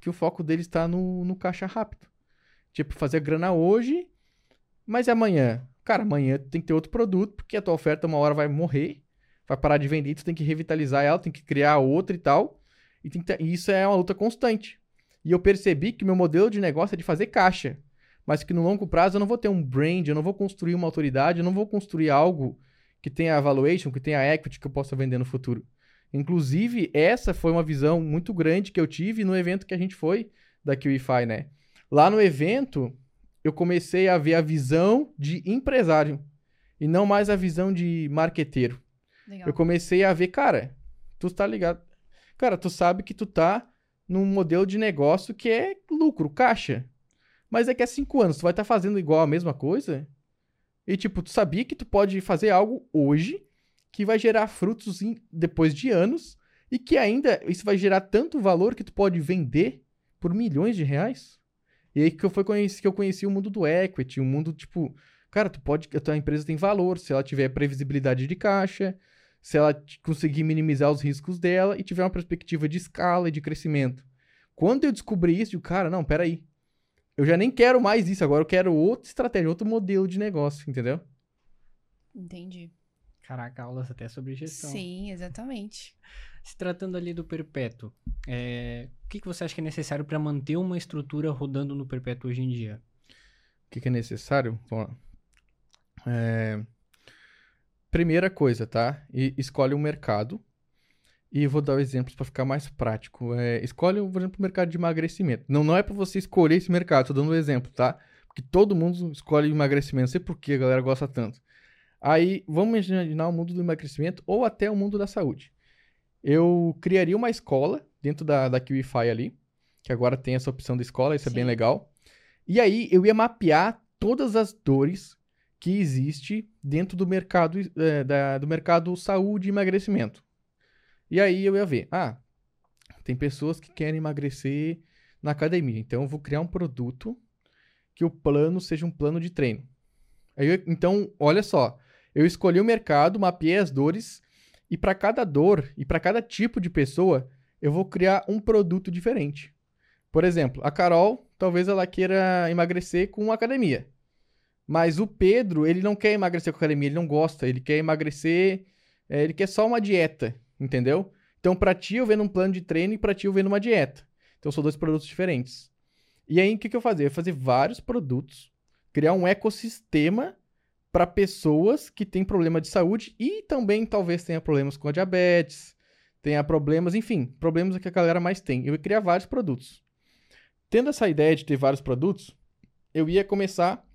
que o foco deles está no, no caixa rápido. Tipo, fazer grana hoje, mas amanhã Cara, amanhã tem que ter outro produto, porque a tua oferta uma hora vai morrer, vai parar de vender, tu tem que revitalizar ela, tem que criar outra e tal. E, ter, e isso é uma luta constante. E eu percebi que meu modelo de negócio é de fazer caixa. Mas que no longo prazo eu não vou ter um brand, eu não vou construir uma autoridade, eu não vou construir algo que tenha valuation, que tenha equity que eu possa vender no futuro. Inclusive, essa foi uma visão muito grande que eu tive no evento que a gente foi da QIFI, né? Lá no evento, eu comecei a ver a visão de empresário e não mais a visão de marqueteiro. Legal. Eu comecei a ver, cara, tu tá ligado? Cara, tu sabe que tu tá num modelo de negócio que é lucro, caixa. Mas daqui a cinco anos tu vai estar tá fazendo igual a mesma coisa? E tipo, tu sabia que tu pode fazer algo hoje que vai gerar frutos em, depois de anos e que ainda isso vai gerar tanto valor que tu pode vender por milhões de reais? E aí que eu, foi conheci, que eu conheci o mundo do equity, o um mundo tipo, cara, tu pode, a tua empresa tem valor se ela tiver previsibilidade de caixa, se ela conseguir minimizar os riscos dela e tiver uma perspectiva de escala e de crescimento. Quando eu descobri isso, eu, cara, não, peraí. Eu já nem quero mais isso, agora eu quero outra estratégia, outro modelo de negócio, entendeu? Entendi. Caraca, aulas até sobre gestão. Sim, exatamente. Se tratando ali do perpétuo, é... o que, que você acha que é necessário para manter uma estrutura rodando no perpétuo hoje em dia? O que, que é necessário? É... Primeira coisa, tá? E escolhe um mercado. E vou dar exemplos para ficar mais prático. É, escolhe, por exemplo, o mercado de emagrecimento. Não, não é para você escolher esse mercado, tô dando um exemplo, tá? Porque todo mundo escolhe emagrecimento, não sei por que a galera gosta tanto. Aí, vamos imaginar o mundo do emagrecimento ou até o mundo da saúde. Eu criaria uma escola dentro da, da QIFI ali, que agora tem essa opção da escola, isso Sim. é bem legal. E aí, eu ia mapear todas as dores que existe dentro do mercado, é, da, do mercado saúde e emagrecimento. E aí eu ia ver, ah, tem pessoas que querem emagrecer na academia, então eu vou criar um produto que o plano seja um plano de treino. Eu, então, olha só, eu escolhi o mercado, mapeei as dores e para cada dor e para cada tipo de pessoa, eu vou criar um produto diferente. Por exemplo, a Carol, talvez ela queira emagrecer com academia. Mas o Pedro, ele não quer emagrecer com academia, ele não gosta, ele quer emagrecer, é, ele quer só uma dieta, entendeu? Então, pra ti, eu vendo um plano de treino e pra ti, eu vendo uma dieta. Então, são dois produtos diferentes. E aí, o que, que eu fazia? Eu fazia vários produtos, criar um ecossistema para pessoas que têm problema de saúde e também talvez tenha problemas com a diabetes, tenha problemas, enfim, problemas que a galera mais tem. Eu ia criar vários produtos. Tendo essa ideia de ter vários produtos, eu ia começar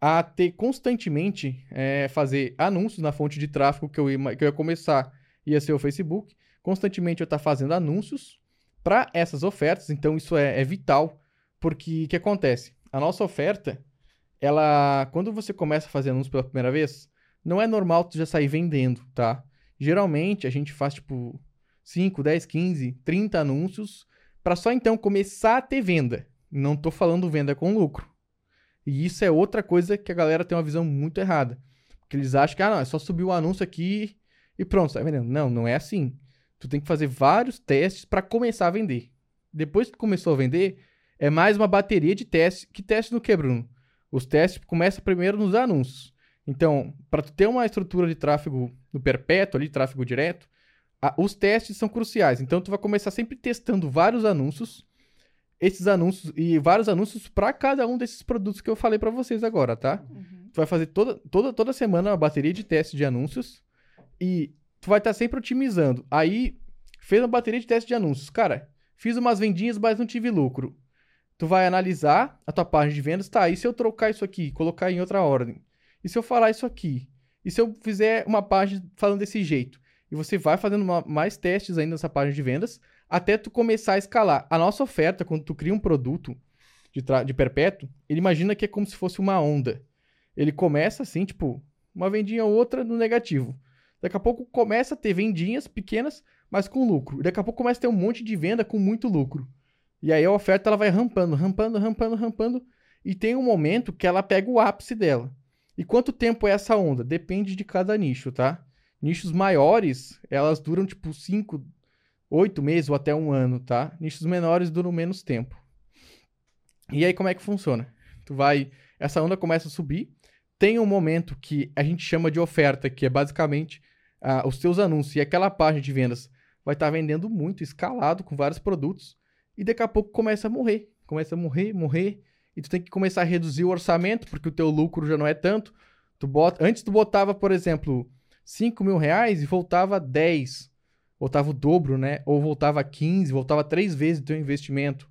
a ter constantemente é, fazer anúncios na fonte de tráfego que eu, ia, que eu ia começar, ia ser o Facebook. Constantemente eu estar tá fazendo anúncios para essas ofertas, então isso é, é vital, porque o que acontece? A nossa oferta, ela, quando você começa a fazer anúncios pela primeira vez, não é normal tu já sair vendendo, tá? Geralmente a gente faz tipo 5, 10, 15, 30 anúncios para só então começar a ter venda. Não tô falando venda com lucro. E isso é outra coisa que a galera tem uma visão muito errada. Porque eles acham que, ah, não, é só subir o anúncio aqui e pronto, sai vendendo. Não, não é assim. Tu tem que fazer vários testes para começar a vender. Depois que começou a vender, é mais uma bateria de testes. Que teste no que, Bruno? Os testes começam primeiro nos anúncios. Então, para tu ter uma estrutura de tráfego no perpétuo, ali, tráfego direto, a, os testes são cruciais. Então, tu vai começar sempre testando vários anúncios esses anúncios e vários anúncios para cada um desses produtos que eu falei para vocês agora, tá? Uhum. Tu vai fazer toda, toda, toda semana uma bateria de teste de anúncios e tu vai estar tá sempre otimizando. Aí, fez uma bateria de teste de anúncios. Cara, fiz umas vendinhas, mas não tive lucro. Tu vai analisar a tua página de vendas, tá? E se eu trocar isso aqui, colocar em outra ordem? E se eu falar isso aqui? E se eu fizer uma página falando desse jeito? E você vai fazendo uma, mais testes ainda nessa página de vendas até tu começar a escalar. A nossa oferta, quando tu cria um produto de, de perpétuo, ele imagina que é como se fosse uma onda. Ele começa assim, tipo, uma vendinha ou outra no negativo. Daqui a pouco começa a ter vendinhas pequenas, mas com lucro. Daqui a pouco começa a ter um monte de venda com muito lucro. E aí a oferta ela vai rampando, rampando, rampando, rampando. E tem um momento que ela pega o ápice dela. E quanto tempo é essa onda? Depende de cada nicho, tá? Nichos maiores, elas duram tipo 5, oito meses ou até um ano, tá? Nichos menores duram menos tempo. E aí, como é que funciona? Tu vai. Essa onda começa a subir. Tem um momento que a gente chama de oferta, que é basicamente uh, os teus anúncios e aquela página de vendas vai estar tá vendendo muito, escalado, com vários produtos. E daqui a pouco começa a morrer. Começa a morrer, morrer. E tu tem que começar a reduzir o orçamento, porque o teu lucro já não é tanto. Tu bota, antes tu botava, por exemplo, 5 mil reais e voltava 10. Voltava o dobro, né? Ou voltava 15, voltava três vezes o teu investimento.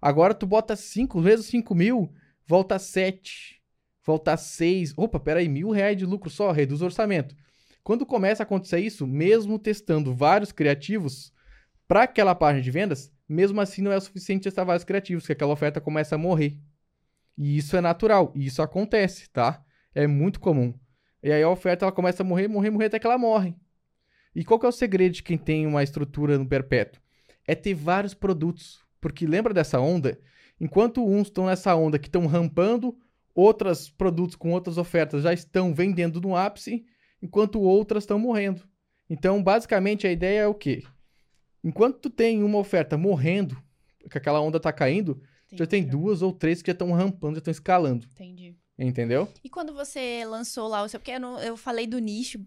Agora tu bota 5 vezes 5 mil, volta 7, volta 6. Opa, peraí, mil reais de lucro só, reduz o orçamento. Quando começa a acontecer isso, mesmo testando vários criativos para aquela página de vendas, mesmo assim não é o suficiente testar vários criativos, que aquela oferta começa a morrer. E isso é natural, e isso acontece, tá? É muito comum. E aí a oferta ela começa a morrer, morrer, morrer até que ela morre. E qual que é o segredo de quem tem uma estrutura no perpétuo? É ter vários produtos. Porque lembra dessa onda? Enquanto uns estão nessa onda que estão rampando, outros produtos com outras ofertas já estão vendendo no ápice, enquanto outras estão morrendo. Então, basicamente, a ideia é o quê? Enquanto tu tem uma oferta morrendo, que aquela onda está caindo, Entendi. já tem duas ou três que já estão rampando, já estão escalando. Entendi. Entendeu? E quando você lançou lá o seu. Porque eu, não, eu falei do nicho,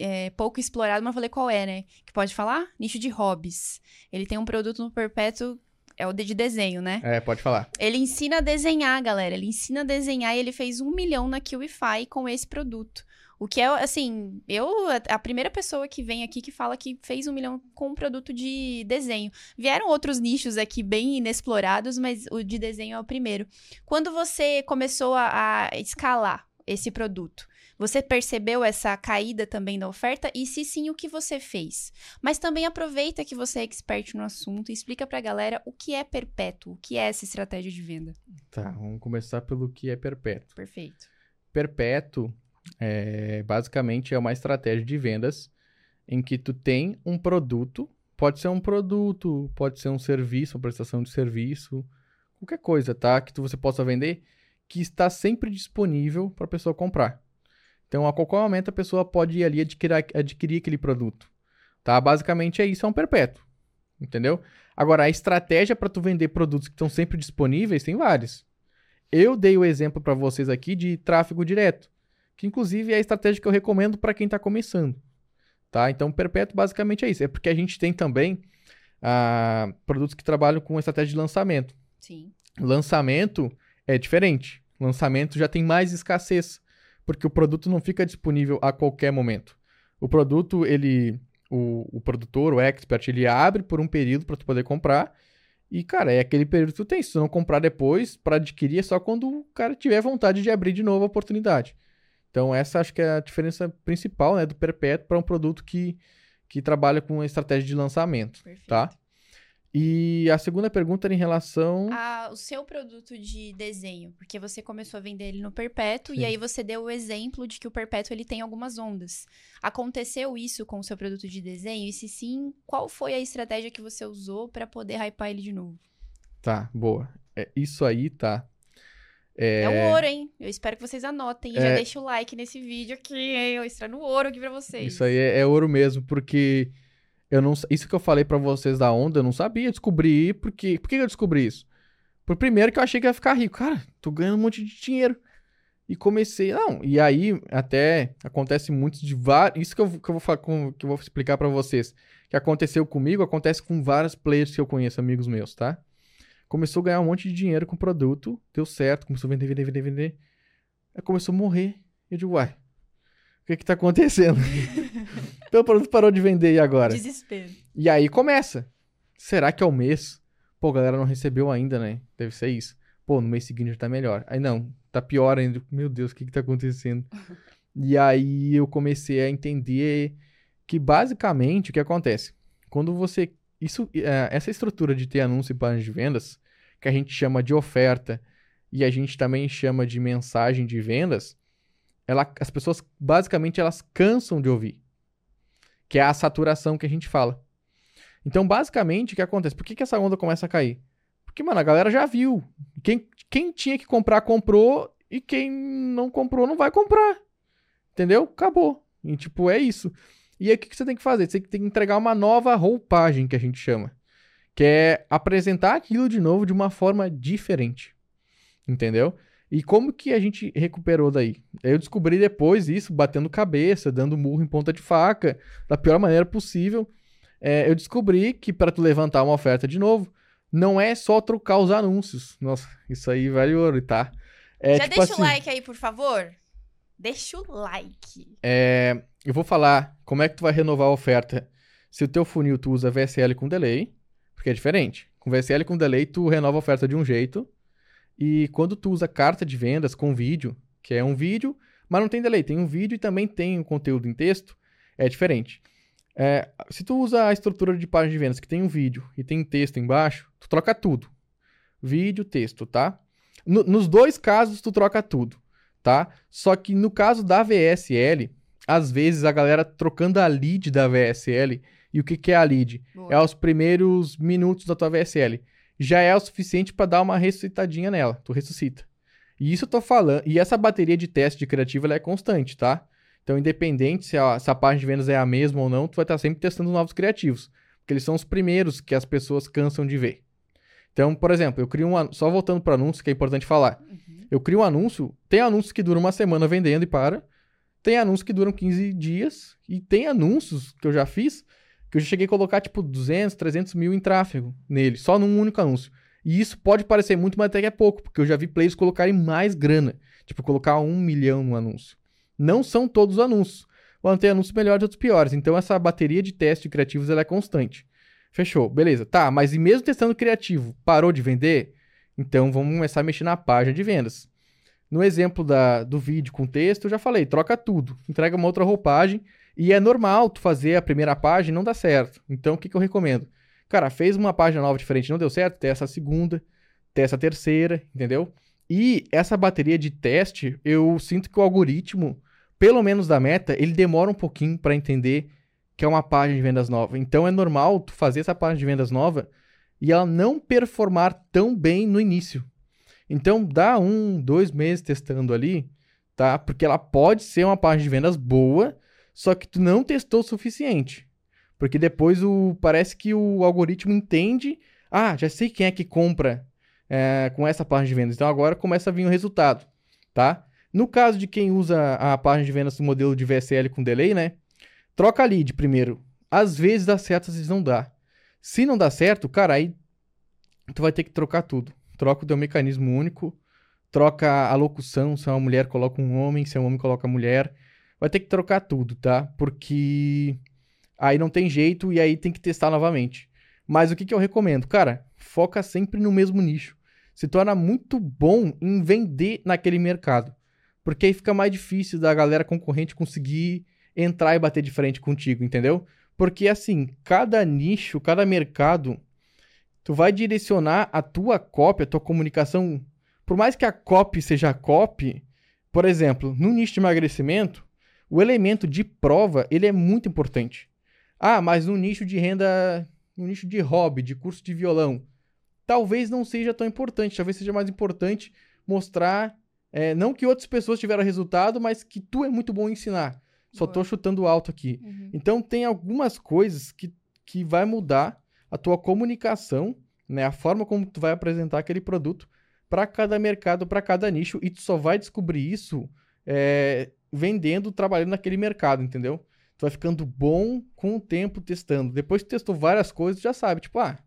é, pouco explorado, mas falei qual é, né? Que pode falar? Nicho de hobbies. Ele tem um produto no Perpétuo é o de desenho, né? É, pode falar. Ele ensina a desenhar, galera. Ele ensina a desenhar e ele fez um milhão na QIFI com esse produto. O que é, assim, eu, a primeira pessoa que vem aqui que fala que fez um milhão com um produto de desenho. Vieram outros nichos aqui bem inexplorados, mas o de desenho é o primeiro. Quando você começou a, a escalar esse produto, você percebeu essa caída também da oferta? E se sim, o que você fez? Mas também aproveita que você é expert no assunto e explica pra galera o que é perpétuo, o que é essa estratégia de venda. Tá, vamos começar pelo que é perpétuo. Perfeito. Perpétuo é, basicamente é uma estratégia de vendas em que tu tem um produto, pode ser um produto, pode ser um serviço, uma prestação de serviço, qualquer coisa, tá? Que tu, você possa vender, que está sempre disponível para a pessoa comprar. Então, a qualquer momento a pessoa pode ir ali adquirir, adquirir aquele produto, tá? Basicamente é isso, é um perpétuo, entendeu? Agora, a estratégia para tu vender produtos que estão sempre disponíveis tem várias. Eu dei o exemplo para vocês aqui de tráfego direto que inclusive é a estratégia que eu recomendo para quem está começando. Tá? Então, perpétuo basicamente é isso. É porque a gente tem também ah, produtos que trabalham com estratégia de lançamento. Sim. Lançamento é diferente. Lançamento já tem mais escassez, porque o produto não fica disponível a qualquer momento. O produto, ele, o, o produtor, o expert, ele abre por um período para tu poder comprar. E, cara, é aquele período que tu tem. Se tu não comprar depois, para adquirir é só quando o cara tiver vontade de abrir de novo a oportunidade. Então, essa acho que é a diferença principal né, do perpétuo para um produto que, que trabalha com estratégia de lançamento. Perfeito. Tá? E a segunda pergunta era em relação. ao seu produto de desenho, porque você começou a vender ele no perpétuo sim. e aí você deu o exemplo de que o perpétuo ele tem algumas ondas. Aconteceu isso com o seu produto de desenho? E se sim, qual foi a estratégia que você usou para poder hypar ele de novo? Tá, boa. É, isso aí tá é... é o ouro, hein? Eu espero que vocês anotem. E é... já deixem o like nesse vídeo aqui, hein? Eu extraindo ouro aqui pra vocês. Isso aí é, é, ouro mesmo, porque eu não... Isso que eu falei para vocês da onda, eu não sabia. descobri porque... Por que eu descobri isso? Por primeiro que eu achei que ia ficar rico. Cara, tô ganhando um monte de dinheiro. E comecei... Não, e aí até acontece muito de vários... Isso que eu, que eu vou que eu vou explicar para vocês. Que aconteceu comigo, acontece com vários players que eu conheço, amigos meus, tá? Começou a ganhar um monte de dinheiro com o produto, deu certo, começou a vender, vender, vender, vender. Aí começou a morrer. E eu digo, uai, o que que tá acontecendo? [laughs] então o produto parou de vender e agora? Desespero. E aí começa. Será que é o mês? Pô, a galera não recebeu ainda, né? Deve ser isso. Pô, no mês seguinte já tá melhor. Aí não, tá pior ainda. Meu Deus, o que que tá acontecendo? [laughs] e aí eu comecei a entender que basicamente o que acontece? Quando você isso, é, essa estrutura de ter anúncio e página de vendas, que a gente chama de oferta e a gente também chama de mensagem de vendas, ela, as pessoas basicamente elas cansam de ouvir, que é a saturação que a gente fala. Então, basicamente, o que acontece? Por que, que essa onda começa a cair? Porque, mano, a galera já viu. Quem, quem tinha que comprar, comprou. E quem não comprou, não vai comprar. Entendeu? Acabou. E, tipo, é isso. E aí o que, você tem que fazer? Você tem que entregar uma nova roupagem, que a gente chama. Que é apresentar aquilo de novo de uma forma diferente. Entendeu? E como que a gente recuperou daí? Eu descobri depois isso, batendo cabeça, dando murro em ponta de faca, da pior maneira possível. É, eu descobri que para tu levantar uma oferta de novo, não é só trocar os anúncios. Nossa, isso aí vale ouro, tá? É, Já tipo deixa assim, o like aí, por favor. Deixa o like. é, eu vou falar como é que tu vai renovar a oferta. Se o teu funil tu usa VSL com delay, porque é diferente. Com VSL com delay, tu renova a oferta de um jeito. E quando tu usa carta de vendas com vídeo, que é um vídeo, mas não tem delay, tem um vídeo e também tem o conteúdo em texto, é diferente. É, se tu usa a estrutura de página de vendas que tem um vídeo e tem texto embaixo, tu troca tudo. Vídeo, texto, tá? No- nos dois casos, tu troca tudo, tá? Só que no caso da VSL, às vezes a galera trocando a lead da VSL, e o que, que é a lead? Boa. É os primeiros minutos da tua VSL. Já é o suficiente para dar uma ressuscitadinha nela. Tu ressuscita. E isso eu tô falando. E essa bateria de teste de criativo ela é constante, tá? Então, independente se a, se a página de vendas é a mesma ou não, tu vai estar sempre testando novos criativos. Porque eles são os primeiros que as pessoas cansam de ver. Então, por exemplo, eu crio um. Só voltando para anúncio, que é importante falar. Uhum. Eu crio um anúncio. Tem anúncios que duram uma semana vendendo e para. Tem anúncios que duram 15 dias. E tem anúncios que eu já fiz que eu já cheguei a colocar tipo 200, 300 mil em tráfego nele, só num único anúncio. E isso pode parecer muito, mas até que é pouco, porque eu já vi players colocarem mais grana. Tipo, colocar um milhão no anúncio. Não são todos os anúncios. Vão ter anúncios melhores e outros piores. Então essa bateria de teste de criativos ela é constante. Fechou, beleza. Tá, mas e mesmo testando criativo, parou de vender? Então vamos começar a mexer na página de vendas. No exemplo da, do vídeo com texto, eu já falei, troca tudo. Entrega uma outra roupagem. E é normal tu fazer a primeira página e não dá certo. Então o que, que eu recomendo? Cara, fez uma página nova diferente, não deu certo? Testa a segunda, testa a terceira, entendeu? E essa bateria de teste, eu sinto que o algoritmo, pelo menos da meta, ele demora um pouquinho para entender que é uma página de vendas nova. Então é normal tu fazer essa página de vendas nova e ela não performar tão bem no início. Então dá um, dois meses testando ali, tá? Porque ela pode ser uma página de vendas boa, só que tu não testou o suficiente. Porque depois o parece que o algoritmo entende, ah, já sei quem é que compra é, com essa página de vendas. Então agora começa a vir o resultado, tá? No caso de quem usa a página de vendas no modelo de VSL com delay, né? Troca lead primeiro. Às vezes dá certo, às vezes não dá. Se não dá certo, cara, aí tu vai ter que trocar tudo. Troca o teu mecanismo único, troca a locução, se é uma mulher coloca um homem, se é um homem coloca mulher. Vai ter que trocar tudo, tá? Porque aí não tem jeito e aí tem que testar novamente. Mas o que, que eu recomendo? Cara, foca sempre no mesmo nicho. Se torna muito bom em vender naquele mercado. Porque aí fica mais difícil da galera concorrente conseguir entrar e bater de frente contigo, entendeu? Porque assim, cada nicho, cada mercado, tu vai direcionar a tua copy, a tua comunicação. Por mais que a copy seja copy, por exemplo, no nicho de emagrecimento, o elemento de prova, ele é muito importante. Ah, mas no nicho de renda, no nicho de hobby, de curso de violão, talvez não seja tão importante. Talvez seja mais importante mostrar, é, não que outras pessoas tiveram resultado, mas que tu é muito bom em ensinar. Só tô Boa. chutando alto aqui. Uhum. Então tem algumas coisas que, que vai mudar a tua comunicação, né? A forma como tu vai apresentar aquele produto para cada mercado, para cada nicho, e tu só vai descobrir isso é, vendendo, trabalhando naquele mercado, entendeu? Tu vai ficando bom com o tempo testando. Depois que testou várias coisas, tu já sabe, tipo, ah,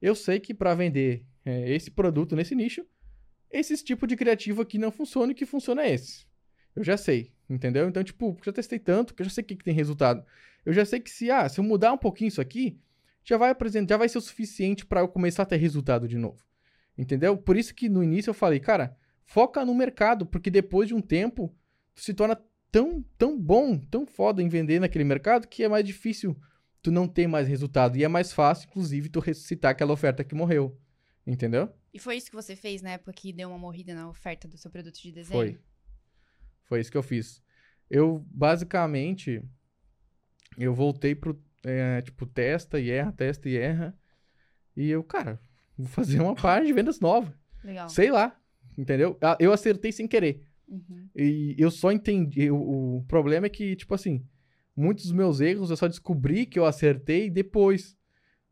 eu sei que para vender é, esse produto nesse nicho, esse tipo de criativo aqui não funciona e que funciona é esse. Eu já sei, entendeu? Então, tipo, já testei tanto que eu já sei o que, que tem resultado. Eu já sei que se, ah, se eu mudar um pouquinho isso aqui, já vai apresentar, já vai ser o suficiente para eu começar a ter resultado de novo. Entendeu? Por isso que no início eu falei, cara, foca no mercado, porque depois de um tempo, tu se torna tão, tão bom, tão foda em vender naquele mercado que é mais difícil tu não ter mais resultado. E é mais fácil, inclusive, tu ressuscitar aquela oferta que morreu. Entendeu? E foi isso que você fez na época que deu uma morrida na oferta do seu produto de desenho? Foi. Foi isso que eu fiz. Eu, basicamente, eu voltei pro, é, tipo, testa e erra, testa e erra. E eu, cara, vou fazer uma página de vendas nova. Legal. Sei lá, entendeu? Ah, Eu acertei sem querer. Uhum. E eu só entendi. eu- o problema é que, tipo assim, muitos dos meus erros eu só descobri que eu acertei depois.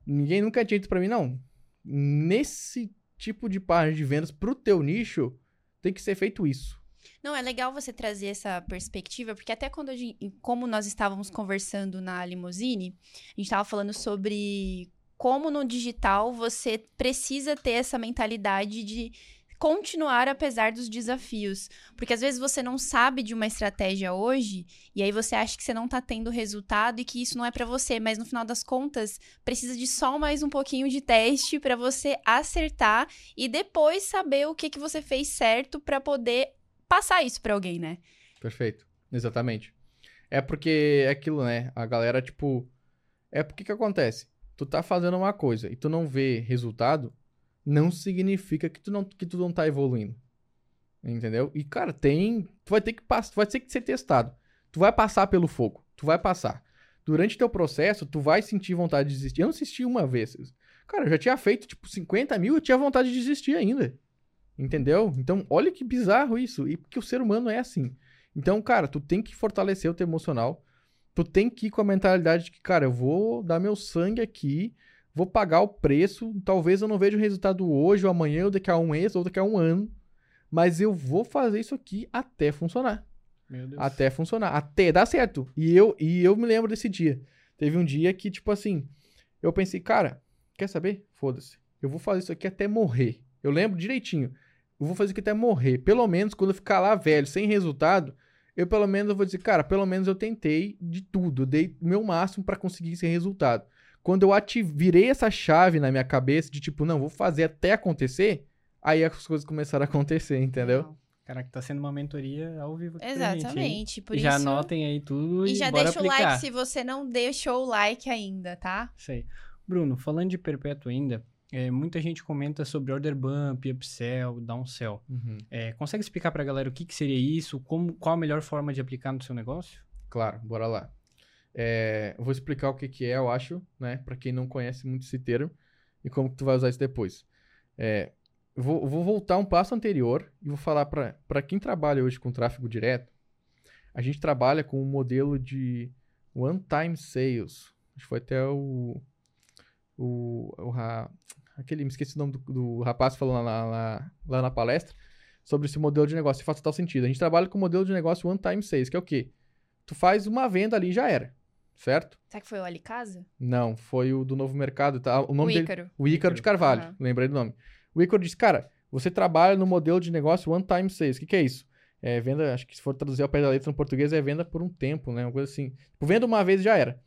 Ninguém nunca tinha dito pra mim, não. Nesse tipo de página de vendas pro teu nicho, tem que ser feito isso. Não, é legal você trazer essa perspectiva, porque até quando gente, como nós estávamos conversando na limusine, a gente estava falando sobre como no digital você precisa ter essa mentalidade de continuar apesar dos desafios. Porque às vezes você não sabe de uma estratégia hoje e aí você acha que você não tá tendo resultado e que isso não é para você, mas no final das contas precisa de só mais um pouquinho de teste para você acertar e depois saber o que que você fez certo para poder passar isso para alguém, né? Perfeito. Exatamente. É porque é aquilo, né? A galera tipo é porque que acontece? Tu tá fazendo uma coisa e tu não vê resultado, não significa que tu não, que tu não tá evoluindo. Entendeu? E, cara, tem. Tu vai ter que passar, vai ter que ser testado. Tu vai passar pelo fogo. Tu vai passar. Durante teu processo, tu vai sentir vontade de desistir. Eu não assisti uma vez. Cara, eu já tinha feito, tipo, 50 mil, eu tinha vontade de desistir ainda. Entendeu? Então, olha que bizarro isso. E porque o ser humano é assim. Então, cara, tu tem que fortalecer o teu emocional. Tu tem que ir com a mentalidade de que, cara, eu vou dar meu sangue aqui vou pagar o preço. Talvez eu não veja o resultado hoje ou amanhã, ou daqui a um mês, ou daqui a um ano. Mas eu vou fazer isso aqui até funcionar. Meu Deus. Até funcionar. Até dar certo. E eu, e eu me lembro desse dia. Teve um dia que, tipo assim, eu pensei, cara, quer saber? Foda-se. Eu vou fazer isso aqui até morrer. Eu lembro direitinho. Eu vou fazer aqui até morrer. Pelo menos quando eu ficar lá velho, sem resultado, eu pelo menos eu vou dizer, cara, pelo menos eu tentei de tudo. Eu dei o meu máximo para conseguir esse resultado. Quando eu ativei, virei essa chave na minha cabeça de tipo, não, vou fazer até acontecer, aí as coisas começaram a acontecer, entendeu? Caraca, tá sendo uma mentoria ao vivo Exatamente, gente, por já isso... anotem aí tudo e, e já bora deixa aplicar. o like se você não deixou o like ainda, tá? Isso aí. Bruno, falando de perpétuo ainda, é, muita gente comenta sobre order bump, upsell, downsell. Uhum. É, consegue explicar pra galera o que, que seria isso? Como, qual a melhor forma de aplicar no seu negócio? Claro, bora lá. É, eu vou explicar o que, que é, eu acho, né? Pra quem não conhece muito esse termo e como que tu vai usar isso depois. É, vou, vou voltar um passo anterior e vou falar para quem trabalha hoje com tráfego direto. A gente trabalha com um modelo de one-time sales. Acho que foi até o. o, o aquele, me esqueci o nome do, do rapaz falando lá, lá, lá na palestra sobre esse modelo de negócio. E faz total sentido. A gente trabalha com o modelo de negócio one-time sales, que é o quê? Tu faz uma venda ali e já era certo? Será que foi o Ali Casa? Não, foi o do Novo Mercado. Tá? O nome o dele, Ícaro. o Ícaro de Carvalho. Uhum. Lembrei do nome. O Ícaro disse, cara, você trabalha no modelo de negócio one time sales. O que, que é isso? É venda, acho que se for traduzir ao pé da letra no português, é venda por um tempo, né? Uma coisa assim. Tipo, venda uma vez e já era.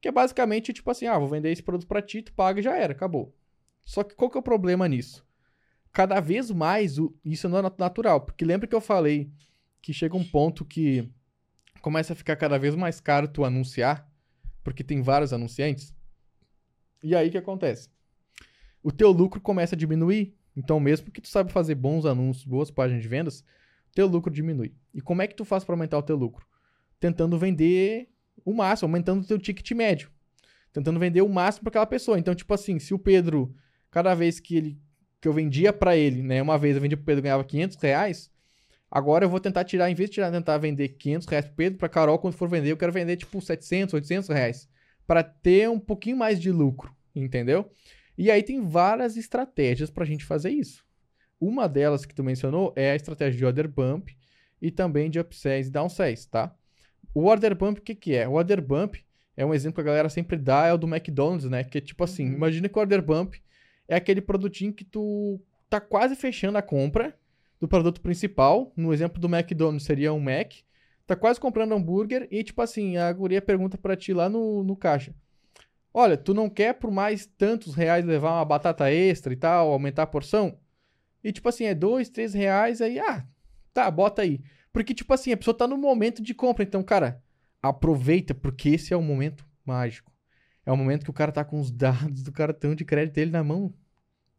Que é basicamente, tipo assim, ah, vou vender esse produto pra ti, tu paga e já era, acabou. Só que qual que é o problema nisso? Cada vez mais o, isso não é natural. Porque lembra que eu falei que chega um ponto que começa a ficar cada vez mais caro tu anunciar? porque tem vários anunciantes. E aí o que acontece? O teu lucro começa a diminuir. Então, mesmo que tu sabe fazer bons anúncios, boas páginas de vendas, teu lucro diminui. E como é que tu faz para aumentar o teu lucro? Tentando vender o máximo, aumentando o teu ticket médio. Tentando vender o máximo para aquela pessoa. Então, tipo assim, se o Pedro, cada vez que ele que eu vendia para ele, né, uma vez eu vendia pro Pedro ganhava 500 reais, Agora eu vou tentar tirar, em vez de tirar, tentar vender 500 reais pro Pedro, pra Carol, quando for vender, eu quero vender tipo 700, 800 reais. Pra ter um pouquinho mais de lucro, entendeu? E aí tem várias estratégias pra gente fazer isso. Uma delas que tu mencionou é a estratégia de order bump e também de upsells e downsells, tá? O order bump, o que que é? O order bump é um exemplo que a galera sempre dá, é o do McDonald's, né? Que é tipo assim, Uhum. imagina que o order bump é aquele produtinho que tu tá quase fechando a compra do produto principal. No exemplo do McDonald's seria um Mac. Tá quase comprando hambúrguer e, tipo assim, a guria pergunta pra ti lá no, no caixa. Olha, tu não quer por mais tantos reais levar uma batata extra e tal, aumentar a porção? E, tipo assim, é dois, três reais aí, ah, tá, bota aí. Porque, tipo assim, a pessoa tá no momento de compra. Então, cara, aproveita, porque esse é o momento mágico. É o momento que o cara tá com os [laughs] dados do cartão de crédito dele na mão.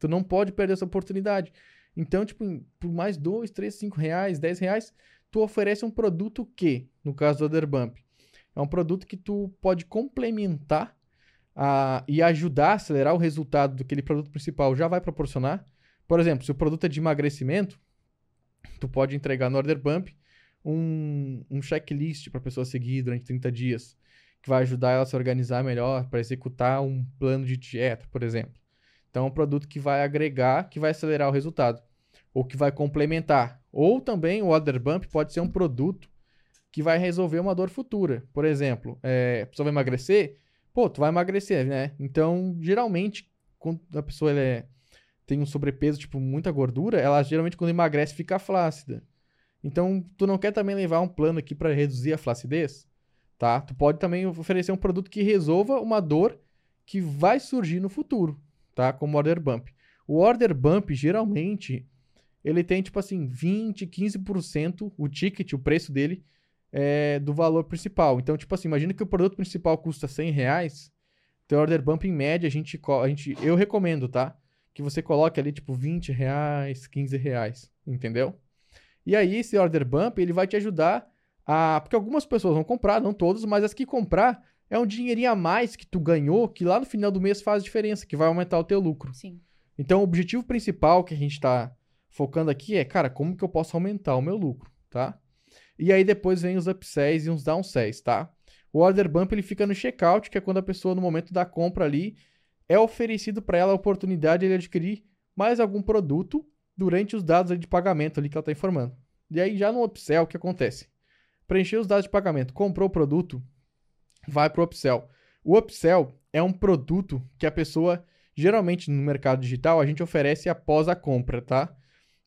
Tu não pode perder essa oportunidade. Então, tipo, por mais 2, 3, 5 reais, 10 reais, tu oferece um produto que, no caso do Other Bump, é um produto que tu pode complementar a, e ajudar a acelerar o resultado do que aquele produto principal já vai proporcionar. Por exemplo, se o produto é de emagrecimento, tu pode entregar no Order Bump um, um checklist para a pessoa seguir durante 30 dias, que vai ajudar ela a se organizar melhor para executar um plano de dieta, por exemplo. Então, é um produto que vai agregar, que vai acelerar o resultado, ou que vai complementar. Ou também o Order Bump pode ser um produto que vai resolver uma dor futura. Por exemplo, é, a pessoa vai emagrecer, pô, tu vai emagrecer, né? Então, geralmente, quando a pessoa é, tem um sobrepeso, tipo, muita gordura, ela geralmente quando emagrece fica flácida. Então, tu não quer também levar um plano aqui para reduzir a flacidez, tá? Tu pode também oferecer um produto que resolva uma dor que vai surgir no futuro, tá? Como order bump. O order bump, geralmente, ele tem, tipo assim, 20, 15% o ticket, o preço dele, é, do valor principal. Então, tipo assim, imagina que o produto principal custa 100 reais, teu order bump, em média, a gente, a gente, eu recomendo, tá? Que você coloque ali, tipo, 20 reais, 15 reais, entendeu? E aí, esse order bump, ele vai te ajudar a... Porque algumas pessoas vão comprar, não todos, mas as que comprar, é um dinheirinho a mais que tu ganhou, que lá no final do mês faz diferença, que vai aumentar o teu lucro. Sim. Então, o objetivo principal que a gente está focando aqui é, cara, como que eu posso aumentar o meu lucro, tá? E aí depois vem os upsells e uns downsells, tá? O order bump ele fica no checkout, que é quando a pessoa no momento da compra ali é oferecido para ela a oportunidade de adquirir mais algum produto durante os dados de pagamento ali que ela está informando. E aí já no upsell o que acontece? Preencher os dados de pagamento, comprou o produto, vai para o upsell. O upsell é um produto que a pessoa geralmente no mercado digital a gente oferece após a compra, tá?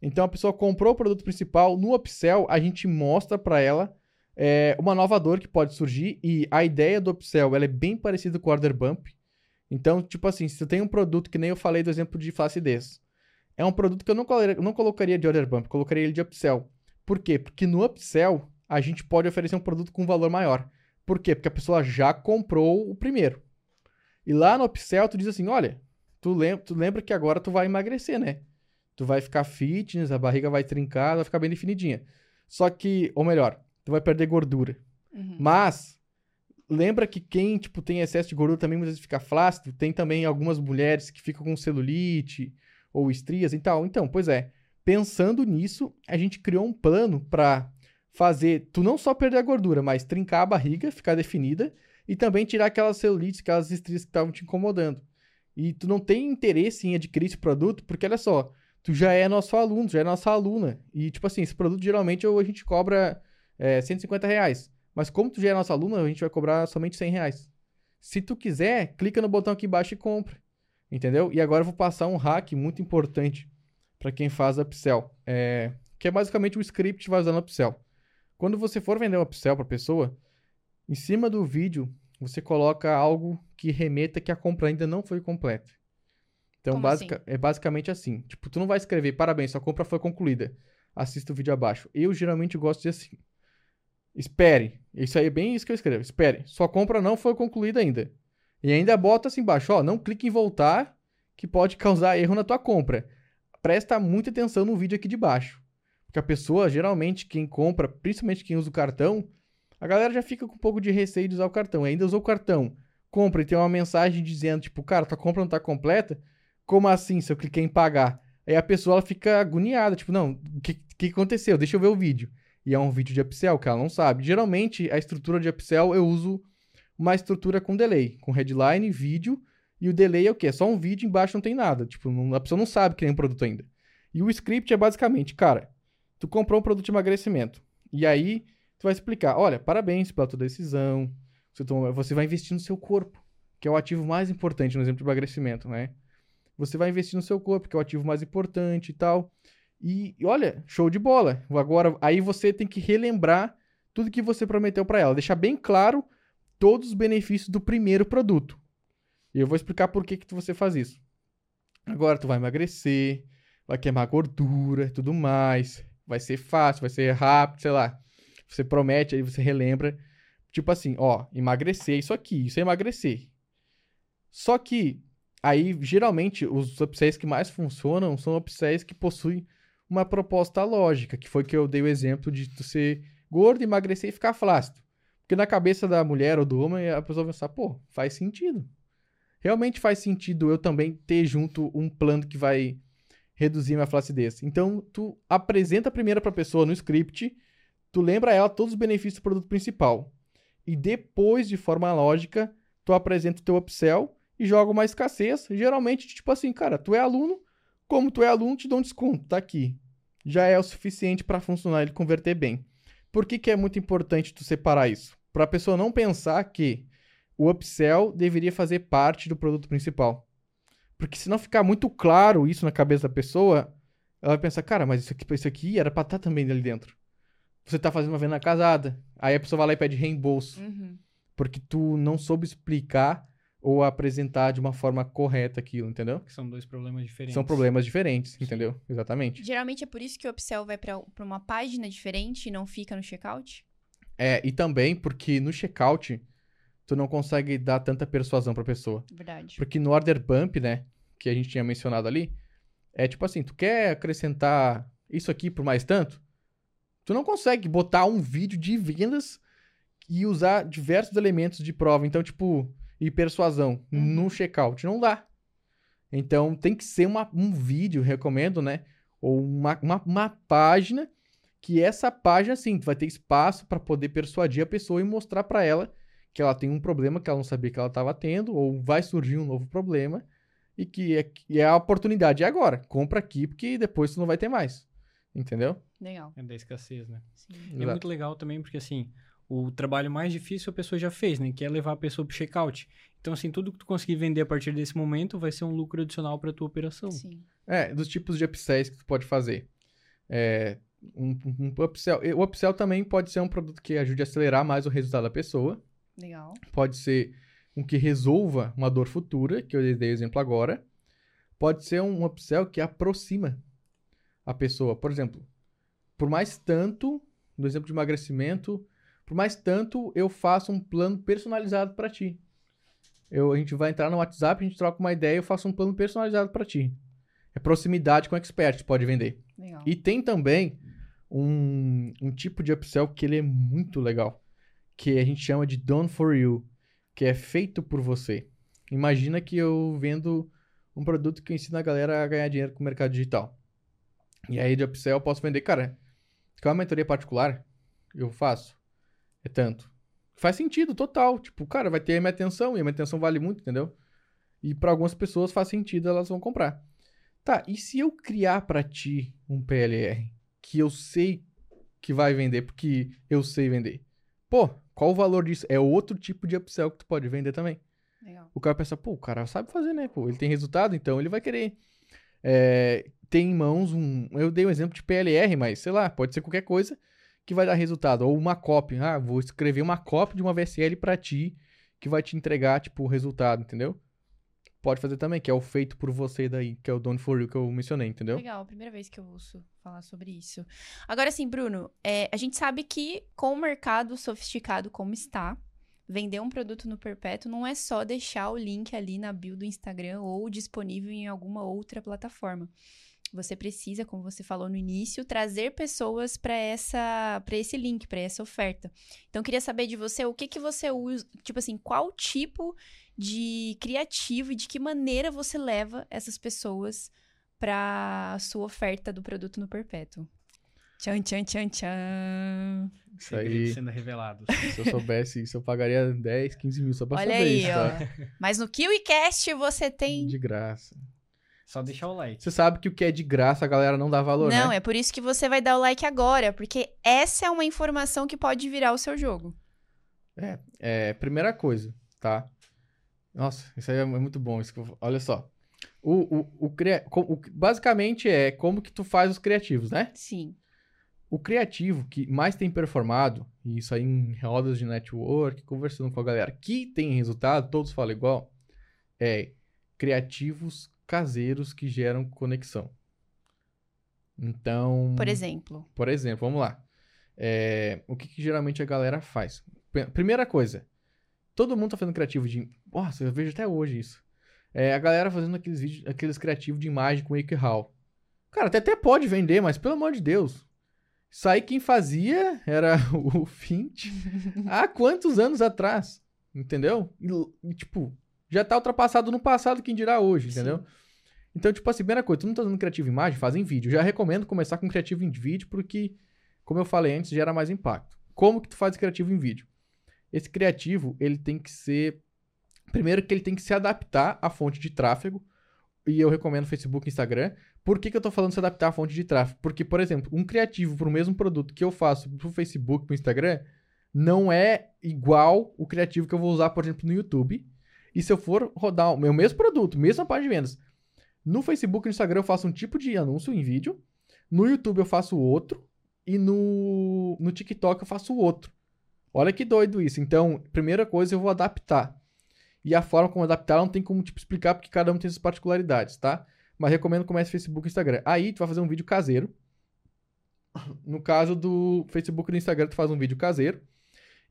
Então a pessoa comprou o produto principal, no upsell a gente mostra para ela é, uma nova dor que pode surgir e a ideia do upsell ela é bem parecida com o order bump. Então, tipo assim, se tu tem um produto que nem eu falei do exemplo de flacidez, é um produto que eu não, não colocaria de order bump, colocaria ele de upsell. Por quê? Porque no upsell a gente pode oferecer um produto com valor maior. Por quê? Porque a pessoa já comprou o primeiro. E lá no upsell tu diz assim, olha, tu lembra, tu lembra que agora tu vai emagrecer, né? tu vai ficar fitness, a barriga vai trincar, vai ficar bem definidinha. Só que, ou melhor, tu vai perder gordura. Uhum. Mas, lembra que quem, tipo, tem excesso de gordura também muitas vezes fica flácido. Tem também algumas mulheres que ficam com celulite ou estrias e tal. Então, pois é, pensando nisso, a gente criou um plano para fazer tu não só perder a gordura, mas trincar a barriga, ficar definida e também tirar aquelas celulites, aquelas estrias que estavam te incomodando. E tu não tem interesse em adquirir esse produto, porque olha só, tu já é nosso aluno, já é nossa aluna. E, tipo assim, esse produto geralmente a gente cobra é, 150 reais. Mas como tu já é nossa aluna, a gente vai cobrar somente 100 reais. Se tu quiser, clica no botão aqui embaixo e compra. Entendeu? E agora eu vou passar um hack muito importante para quem faz upsell. É, que é basicamente o script que vai usar upsell. Quando você for vender um upsell para pessoa, em cima do vídeo você coloca algo que remeta que a compra ainda não foi completa. Então, basica, assim? é basicamente assim. Tipo, tu não vai escrever, parabéns, sua compra foi concluída. Assista o vídeo abaixo. Eu geralmente gosto de assim. Espere. Isso aí é bem isso que eu escrevo. Espere. Sua compra não foi concluída ainda. E ainda bota assim embaixo, ó, não clique em voltar, que pode causar erro na tua compra. Presta muita atenção no vídeo aqui de baixo. Porque a pessoa, geralmente, quem compra, principalmente quem usa o cartão, a galera já fica com um pouco de receio de usar o cartão. E ainda usou o cartão, compra e tem uma mensagem dizendo, tipo, cara, tua compra não tá completa como assim, se eu cliquei em pagar? Aí a pessoa ela fica agoniada, tipo, não, o que, que aconteceu? Deixa eu ver o vídeo. E é um vídeo de upsell que ela não sabe. Geralmente, a estrutura de upsell eu uso uma estrutura com delay, com headline, vídeo, e o delay é o quê? É só um vídeo, embaixo não tem nada. Tipo, não, a pessoa não sabe que tem um produto ainda. E o script é basicamente, cara, tu comprou um produto de emagrecimento. E aí, tu vai explicar, olha, parabéns pela tua decisão, você, vai investir no seu corpo, que é o ativo mais importante no exemplo de emagrecimento, né? Você vai investir no seu corpo, que é o ativo mais importante e tal. E, e olha, show de bola. Agora, aí você tem que relembrar tudo que você prometeu para ela, deixar bem claro todos os benefícios do primeiro produto. E eu vou explicar por que que você faz isso. Agora tu vai emagrecer, vai queimar gordura, tudo mais. Vai ser fácil, vai ser rápido, sei lá. Você promete, aí você relembra. Tipo assim, ó, emagrecer isso aqui, isso é emagrecer. Só que Aí, geralmente, os upsells que mais funcionam são upsells que possuem uma proposta lógica, que foi que eu dei o exemplo de ser gordo, emagrecer e ficar flácido. Porque na cabeça da mulher ou do homem, a pessoa vai pensar, pô, faz sentido. Realmente faz sentido eu também ter junto um plano que vai reduzir minha flacidez. Então, tu apresenta primeiro para a pessoa no script, tu lembra ela todos os benefícios do produto principal. E depois, de forma lógica, tu apresenta o teu upsell e joga uma escassez. Geralmente, tipo assim, cara, tu é aluno, como tu é aluno, te dou um desconto, tá aqui. Já é o suficiente para funcionar ele converter bem. Por que, que é muito importante tu separar isso? Para a pessoa não pensar que o upsell deveria fazer parte do produto principal. Porque se não ficar muito claro isso na cabeça da pessoa, ela vai pensar, cara, mas isso aqui, isso aqui era pra estar também ali dentro. Você tá fazendo uma venda casada. Aí a pessoa vai lá e pede reembolso. Uhum. Porque tu não soube explicar ou apresentar de uma forma correta aquilo, entendeu? Que são dois problemas diferentes. São problemas diferentes, Sim. entendeu? Exatamente. Geralmente é por isso que o upsell vai pra uma página diferente e não fica no checkout? É, e também porque no checkout tu não consegue dar tanta persuasão pra pessoa. Verdade. Porque no order bump, né, que a gente tinha mencionado ali, é tipo assim, tu quer acrescentar isso aqui por mais tanto? Tu não consegue botar um vídeo de vendas e usar diversos elementos de prova. Então, tipo, e persuasão Uhum. no checkout. Não dá. Então, tem que ser uma, um vídeo, recomendo, né? Ou uma, uma, uma página que essa página, assim, tu vai ter espaço para poder persuadir a pessoa e mostrar para ela que ela tem um problema que ela não sabia que ela estava tendo, ou vai surgir um novo problema, e que é, que é a oportunidade é agora. Compra aqui, porque depois tu não vai ter mais. Entendeu? Legal. É da escassez, né? Sim. E é Exato. muito legal também porque, assim, o trabalho mais difícil a pessoa já fez, né? Que é levar a pessoa pro checkout. Então, assim, tudo que tu conseguir vender a partir desse momento vai ser um lucro adicional pra tua operação. Sim. É, dos tipos de upsells que tu pode fazer. É, um, um upsell. e O upsell também pode ser um produto que ajude a acelerar mais o resultado da pessoa. Legal. Pode ser um que resolva uma dor futura, que eu dei exemplo agora. Pode ser um upsell que aproxima a pessoa. Por exemplo, por mais tanto, no exemplo de emagrecimento, por mais tanto eu faço um plano personalizado para ti. Eu, a gente vai entrar no WhatsApp, a gente troca uma ideia, eu faço um plano personalizado para ti. É proximidade com expert, pode vender. Legal. E tem também um, um tipo de upsell que ele é muito legal, que a gente chama de done for you, que é feito por você. Imagina que eu vendo um produto que ensina a galera a ganhar dinheiro com o mercado digital. E aí de upsell eu posso vender, cara, quer uma mentoria particular? Eu faço. É tanto. Faz sentido, total. Tipo, cara, vai ter a minha atenção e a minha atenção vale muito, entendeu? E para algumas pessoas faz sentido, elas vão comprar. Tá, e se eu criar pra ti um PLR que eu sei que vai vender porque eu sei vender? Pô, qual o valor disso? É outro tipo de upsell que tu pode vender também. Legal. O cara pensa, pô, o cara sabe fazer, né? Pô, ele tem resultado, então ele vai querer. É, tem em mãos um. Eu dei um exemplo de PLR, mas sei lá, pode ser qualquer coisa que vai dar resultado. Ou uma copy. Ah, vou escrever uma copy de uma VSL pra ti que vai te entregar, tipo, o resultado, entendeu? Pode fazer também, que é o feito por você daí, que é o Done for You que eu mencionei, entendeu? Legal, primeira vez que eu ouço falar sobre isso. Agora sim, Bruno, é, a gente sabe que com o mercado sofisticado como está, vender um produto no Perpétuo não é só deixar o link ali na bio do Instagram ou disponível em alguma outra plataforma. Você precisa, como você falou no início, trazer pessoas para essa, para esse link, para essa oferta. Então, queria saber de você o que que você usa, tipo assim, qual tipo de criativo e de que maneira você leva essas pessoas para sua oferta do produto no Perpétuo. Tchan, tchan, tchan, tchan. Isso aí. sendo revelados. Se eu soubesse isso, eu pagaria 10, 15 mil só pra Olha saber aí, isso, tá? ó. Mas no KiwiCast você tem... De graça. Só deixar o like. Você sabe que o que é de graça a galera não dá valor, Não, né? é por isso que você vai dar o like agora, porque essa é uma informação que pode virar o seu jogo. É, primeira coisa, tá? Nossa, isso aí é muito bom. Eu- olha só. O, o, o, co- o- basicamente é como que tu faz os criativos, né? Sim. O criativo que mais tem performado, e isso aí em rodas de network, conversando com a galera que tem resultado, todos falam igual, é criativos caseiros que geram conexão. Então. Por exemplo. Por exemplo, vamos lá. É, o que, que geralmente a galera faz? Primeira coisa, todo mundo tá fazendo criativo de. Nossa, eu vejo até hoje isso. É, a galera fazendo aqueles vídeos, aqueles criativos de imagem com WakeHow. Cara, até, até pode vender, mas pelo amor de Deus. Isso aí quem fazia era [laughs] o Fint há quantos anos atrás? Entendeu? E, tipo, já tá ultrapassado no passado, quem dirá hoje, entendeu? Então, tipo assim, primeira coisa, tu não tá usando criativo em imagem, faz em vídeo. Já recomendo começar com criativo em vídeo, porque, como eu falei antes, gera mais impacto. Como que tu faz criativo em vídeo? Esse criativo, ele tem que ser... Primeiro que ele tem que se adaptar à fonte de tráfego, e eu recomendo Facebook e Instagram. Por que, que eu tô falando se adaptar à fonte de tráfego? Porque, por exemplo, um criativo pro mesmo produto que eu faço pro Facebook, pro Instagram, não é igual o criativo que eu vou usar, por exemplo, no YouTube. E se eu for rodar o meu mesmo produto, mesma página de vendas, no Facebook e no Instagram eu faço um tipo de anúncio em vídeo, no YouTube eu faço outro, e no, no TikTok eu faço outro. Olha que doido isso. Então, primeira coisa, eu vou adaptar. E a forma como adaptar não tem como tipo, explicar, porque cada um tem suas particularidades, tá? Mas recomendo que comece Facebook e Instagram. Aí tu vai fazer um vídeo caseiro. No caso do Facebook e do Instagram, tu faz um vídeo caseiro.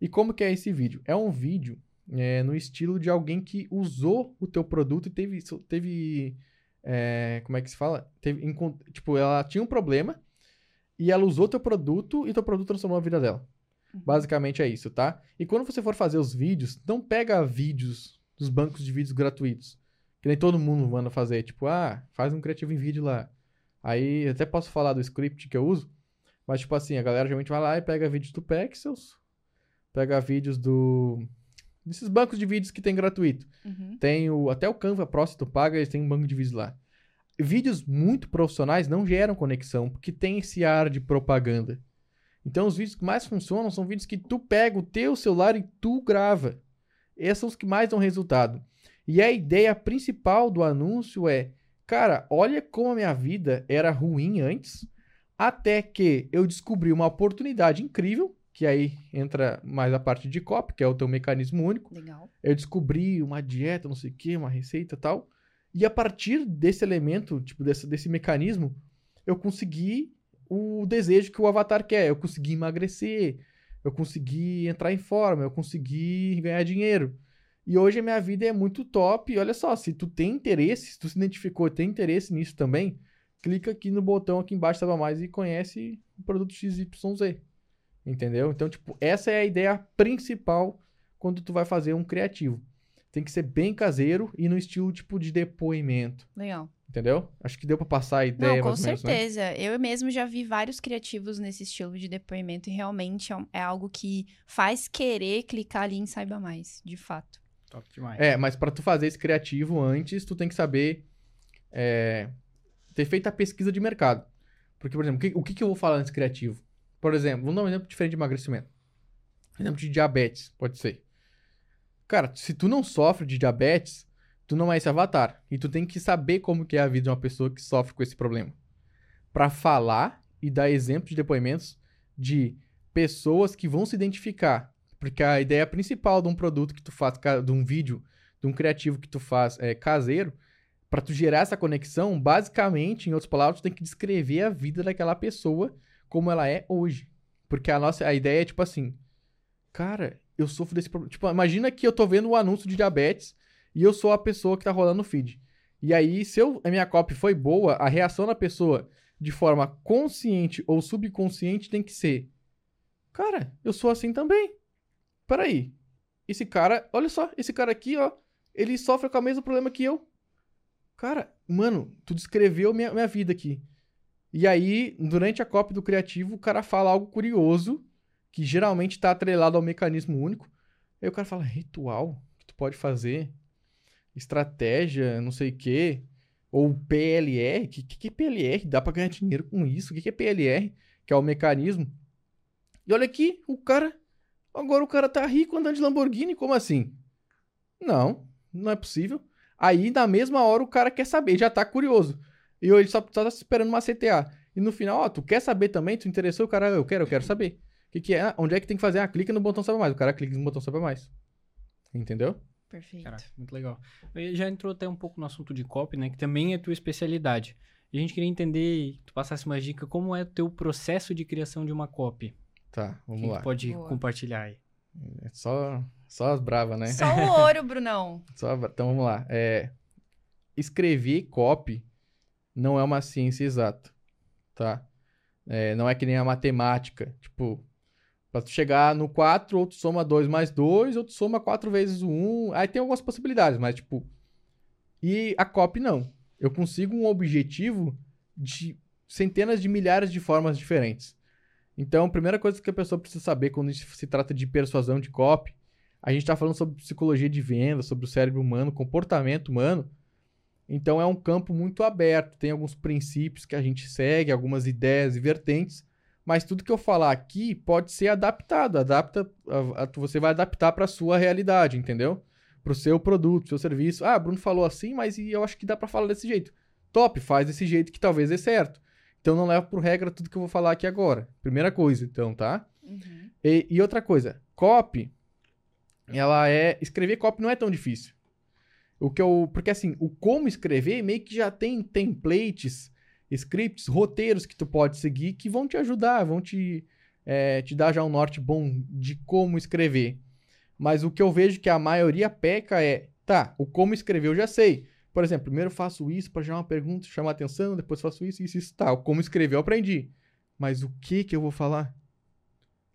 E como que é esse vídeo? É um vídeo é, no estilo de alguém que usou o teu produto e teve. teve é, como é que se fala? Teve, tipo, ela tinha um problema e ela usou teu produto e teu produto transformou a vida dela. Uhum. Basicamente é isso, tá? E quando você for fazer os vídeos, não pega vídeos dos bancos de vídeos gratuitos. Que nem todo mundo manda fazer. Tipo, ah, faz um criativo em vídeo lá. Aí, até posso falar do script que eu uso. Mas, tipo assim, a galera geralmente vai lá e pega vídeos do Pexels. Pega vídeos do... Desses bancos de vídeos que tem gratuito. Uhum. Tem o... Até o Canva Pro, se tu paga, eles têm um banco de vídeos lá. Vídeos muito profissionais não geram conexão, porque tem esse ar de propaganda. Então, os vídeos que mais funcionam são vídeos que tu pega o teu celular e tu grava. Esses são os que mais dão resultado. E a ideia principal do anúncio é: cara, olha como a minha vida era ruim antes, até que eu descobri uma oportunidade incrível, que aí entra mais a parte de copy, que é o teu mecanismo único. Legal. Eu descobri uma dieta, não sei o que, uma receita tal. E a partir desse elemento, tipo, desse, desse mecanismo, eu consegui o desejo que o avatar quer. Eu consegui emagrecer, eu consegui entrar em forma, eu consegui ganhar dinheiro. E hoje a minha vida é muito top. E olha só, se tu tem interesse, se tu se identificou, tem interesse nisso também, clica aqui no botão aqui embaixo, saiba mais e conhece o produto XYZ. Entendeu? Então, tipo, essa é a ideia principal quando tu vai fazer um criativo. Tem que ser bem caseiro e no estilo tipo de depoimento. Legal. Entendeu? Acho que deu para passar a ideia. Não, com mais certeza. Menos, né? Eu mesmo já vi vários criativos nesse estilo de depoimento e realmente é, é algo que faz querer clicar ali em Saiba Mais, de fato. Top demais. É, mas para tu fazer esse criativo antes, tu tem que saber é, ter feito a pesquisa de mercado. Porque, por exemplo, o que, o que, que eu vou falar nesse criativo? Por exemplo, vamos dar um exemplo diferente de emagrecimento. Exemplo de diabetes, pode ser. Cara, se tu não sofre de diabetes, tu não é esse avatar. E tu tem que saber como que é a vida de uma pessoa que sofre com esse problema. para falar e dar exemplos de depoimentos de pessoas que vão se identificar. Porque a ideia principal de um produto que tu faz, de um vídeo, de um criativo que tu faz é, caseiro, para tu gerar essa conexão, basicamente, em outras palavras, tu tem que descrever a vida daquela pessoa como ela é hoje. Porque a nossa a ideia é tipo assim, cara, eu sofro desse problema. Tipo, imagina que eu tô vendo um anúncio de diabetes e eu sou a pessoa que tá rolando no feed. E aí, se eu, a minha copy foi boa, a reação da pessoa de forma consciente ou subconsciente tem que ser: Cara, eu sou assim também. Peraí. Esse cara, olha só, esse cara aqui, ó, ele sofre com o mesmo problema que eu. Cara, mano, tu descreveu minha, minha vida aqui. E aí, durante a copy do criativo, o cara fala algo curioso, que geralmente está atrelado ao mecanismo único. Aí o cara fala, ritual que tu pode fazer estratégia, não sei o quê, ou PLR, que, que, que é PLR? Dá para ganhar dinheiro com isso? O que, que é PLR? Que é o mecanismo. E olha aqui, o cara, agora o cara tá rico andando de Lamborghini, como assim? Não, não é possível. Aí, na mesma hora, o cara quer saber, já tá curioso. E ele só, só tá esperando uma CTA. E no final, ó, tu quer saber também? Tu interessou? O cara, eu quero, eu quero saber. O que, que é? Onde é que tem que fazer? Ah, clica no botão saber mais. O cara clica no botão saber mais. Entendeu? Perfeito. Caraca, muito legal. Já entrou até um pouco no assunto de copy, né? Que também é tua especialidade. E a gente queria entender, tu passasse uma dica, como é o teu processo de criação de uma copy? Tá, vamos Quem lá. pode Boa. compartilhar aí? É só, só as bravas, né? Só o ouro, Brunão. [laughs] só, então vamos lá. É, escrever copy não é uma ciência exata, tá? É, não é que nem a matemática. Tipo, Pra tu chegar no 4, ou tu soma 2 mais 2, ou tu soma 4 vezes o 1. Aí tem algumas possibilidades, mas tipo. E a copy não. Eu consigo um objetivo de centenas de milhares de formas diferentes. Então, a primeira coisa que a pessoa precisa saber quando se trata de persuasão de copy, a gente está falando sobre psicologia de venda, sobre o cérebro humano, comportamento humano. Então, é um campo muito aberto. Tem alguns princípios que a gente segue, algumas ideias e vertentes Mas tudo que eu falar aqui pode ser adaptado. Adapta, a- a- você vai adaptar para sua realidade, entendeu? Para o seu produto, seu serviço. Ah, Bruno falou assim, mas eu acho que dá para falar desse jeito. Top, faz desse jeito que talvez dê certo. Então não leva por regra tudo que eu vou falar aqui agora. Primeira coisa, então, tá? Uhum. E, e outra coisa, copy, ela é. Escrever copy não é tão difícil. O que eu. Porque assim, o como escrever meio que já tem templates, scripts, roteiros que tu pode seguir que vão te ajudar, vão te, é, te dar já um norte bom de como escrever. Mas o que eu vejo que a maioria peca é, tá, o como escrever eu já sei. Por exemplo, primeiro faço isso para gerar uma pergunta, chamar atenção, depois faço isso, isso, isso, tá. O como escrever eu aprendi. Mas o que que eu vou falar?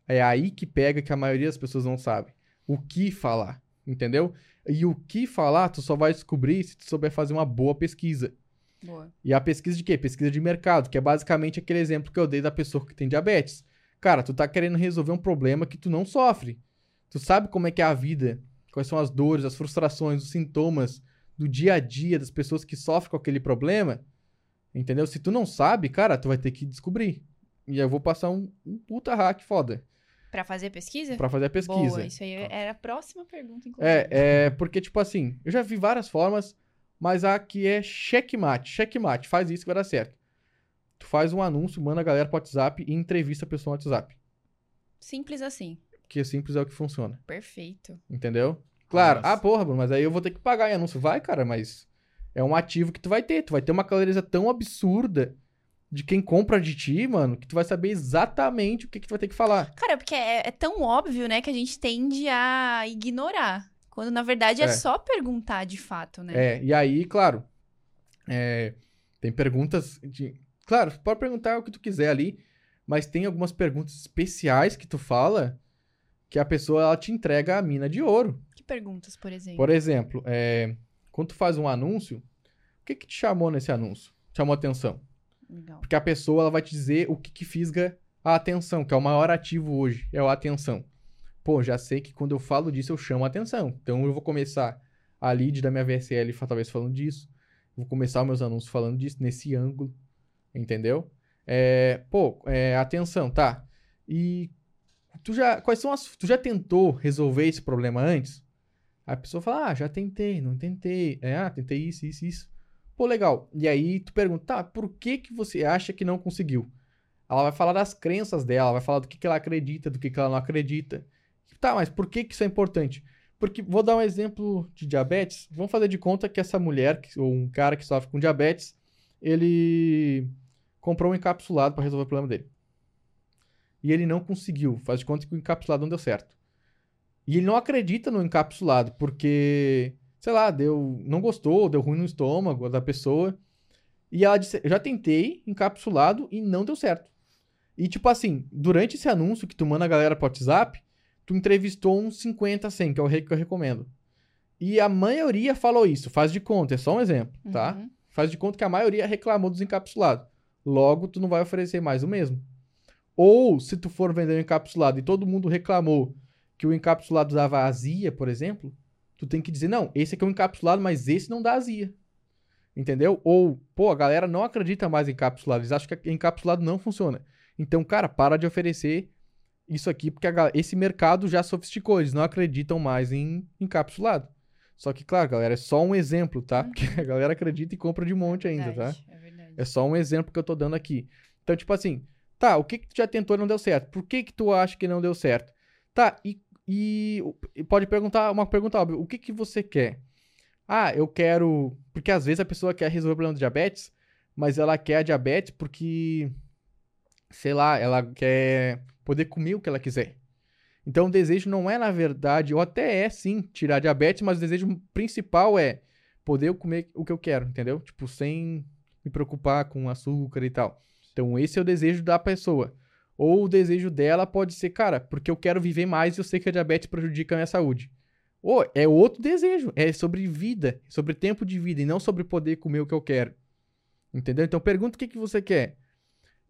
É aí que pega que a maioria das pessoas não sabe. O que falar, entendeu? E o que falar, tu só vai descobrir se tu souber fazer uma boa pesquisa. Boa. E a pesquisa de quê? Pesquisa de mercado, que é basicamente aquele exemplo que eu dei da pessoa que tem diabetes. Cara, tu tá querendo resolver um problema que tu não sofre. Tu sabe como é que é a vida, quais são as dores, as frustrações, os sintomas do dia a dia das pessoas que sofrem com aquele problema. Entendeu? Se tu não sabe, cara, tu vai ter que descobrir. E eu vou passar um, um puta hack foda Pra fazer pesquisa? pra fazer a pesquisa. Boa, isso aí era a próxima pergunta, inclusive. É, é, porque, tipo assim, eu já vi várias formas, mas a que é checkmate. Checkmate, faz isso que vai dar certo. Tu faz um anúncio, manda a galera pro WhatsApp e entrevista a pessoa no WhatsApp. Simples assim. Que é simples é o que funciona, Perfeito. entendeu? Claro, Nossa. ah, porra, Bruno, mas aí eu vou ter que pagar em anúncio. Vai, cara, mas é um ativo que tu vai ter. Tu vai ter uma clareza tão absurda de quem compra de ti, mano, que tu vai saber exatamente o que, que tu vai ter que falar. Cara, porque é, é tão óbvio, né, que a gente tende a ignorar. Quando, na verdade, é, É. só perguntar de fato, né? É, e aí, claro, é, tem perguntas de... Claro, pode perguntar o que tu quiser ali, mas tem algumas perguntas especiais que tu fala que a pessoa ela te entrega a mina de ouro. Que perguntas, por exemplo? Por exemplo, é, quando tu faz um anúncio, o que que te chamou nesse anúncio? Chamou atenção? Legal. Porque a pessoa ela vai te dizer o que, que fisga a atenção, que é o maior ativo hoje, é a atenção. Pô, já sei que quando eu falo disso eu chamo a atenção. Então eu vou começar a lead da minha VSL talvez falando disso. Vou começar meus anúncios falando disso, nesse ângulo. Entendeu? É, pô, é, atenção, tá. E tu já, quais são as, tu já tentou resolver esse problema antes? A pessoa fala, ah, já tentei, não tentei. É, ah, tentei isso, isso, isso. Pô, legal. E aí tu pergunta, tá, por que que você acha que não conseguiu? Ela vai falar das crenças dela, vai falar do que, que ela acredita, do que, que ela não acredita. Tá, mas por que, que isso é importante? Porque, vou dar um exemplo de diabetes. Vamos fazer de conta que essa mulher, ou um cara que sofre com diabetes, ele comprou um encapsulado para resolver o problema dele. E ele não conseguiu. Faz de conta que o encapsulado não deu certo. E ele não acredita no encapsulado, porque, sei lá, deu, não gostou, deu ruim no estômago da pessoa. E ela disse: já tentei encapsulado e não deu certo. E, tipo assim, durante esse anúncio que tu manda a galera pro WhatsApp, tu entrevistou uns 50, 100, que é o rei que eu recomendo. E a maioria falou isso. Faz de conta, é só um exemplo, tá? Uhum. Faz de conta que a maioria reclamou dos encapsulados. Logo, tu não vai oferecer mais o mesmo. Ou, se tu for vender um encapsulado e todo mundo reclamou que o encapsulado dava azia, por exemplo, tu tem que dizer, não, esse aqui é um encapsulado, mas esse não dá azia. Entendeu? Ou, pô, a galera não acredita mais em encapsulado, eles acham que encapsulado não funciona. Então, cara, para de oferecer isso aqui, porque a esse mercado já sofisticou, eles não acreditam mais em encapsulado. Só que, claro, galera, é só um exemplo, tá? Porque a galera acredita e compra de monte ainda, tá? Verdade, É verdade. É só um exemplo que eu tô dando aqui. Então, tipo assim, tá, o que que tu já tentou e não deu certo? Por que que tu acha que não deu certo? Tá, e, e, e pode perguntar uma pergunta óbvia, o que que você quer? Ah, eu quero... Porque às vezes a pessoa quer resolver o problema do diabetes, mas ela quer a diabetes porque, sei lá, ela quer poder comer o que ela quiser. Então o desejo não é, na verdade, ou até é sim, tirar diabetes, mas o desejo principal é poder comer o que eu quero, entendeu? Tipo, sem me preocupar com açúcar e tal. Então, esse é o desejo da pessoa. Ou o desejo dela pode ser, cara, porque eu quero viver mais e eu sei que a diabetes prejudica a minha saúde. Ou é outro desejo, é sobre vida, sobre tempo de vida e não sobre poder comer o que eu quero. Entendeu? Então, pergunta o que, que você quer.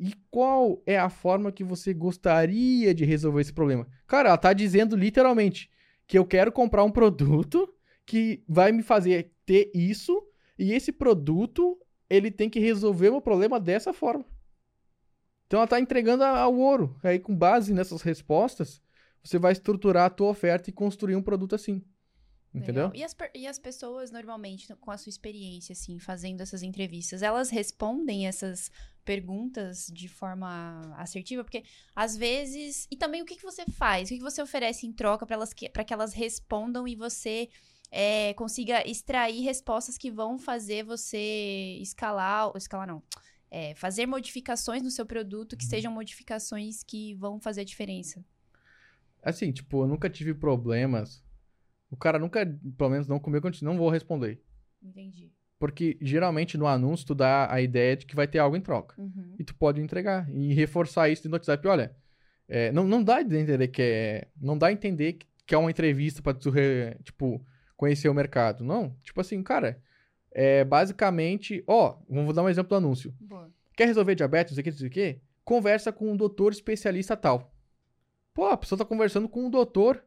E qual é a forma que você gostaria de resolver esse problema? Cara, ela tá dizendo literalmente que eu quero comprar um produto que vai me fazer ter isso e esse produto ele tem que resolver o problema dessa forma. Então ela tá entregando ao ouro. Aí com base nessas respostas, você vai estruturar a tua oferta e construir um produto assim. Entendeu? E as, e as pessoas, normalmente, no- com a sua experiência, assim, fazendo essas entrevistas, elas respondem essas perguntas de forma assertiva? Porque, às vezes... E também, o que, que você faz? O que, que você oferece em troca para elas que, que elas respondam e você é, consiga extrair respostas que vão fazer você escalar... Escalar, não. É, fazer modificações no seu produto que sejam modificações que vão fazer a diferença. Assim, tipo, eu nunca tive problemas. O cara nunca, pelo menos não comigo, eu não vou responder. Entendi. Porque geralmente no anúncio tu dá a ideia de que vai ter algo em troca. Uhum. E tu pode entregar. E reforçar isso no WhatsApp. Olha, é, não, não dá a entender que é. Não dá a entender que- é uma entrevista pra tu, re- tipo, conhecer o mercado. Não. Tipo assim, cara. É basicamente. Ó, vou dar um exemplo do anúncio. Boa. Quer resolver diabetes, não sei o que, não sei o que? Conversa com um doutor especialista tal. Pô, a pessoa tá conversando com um doutor.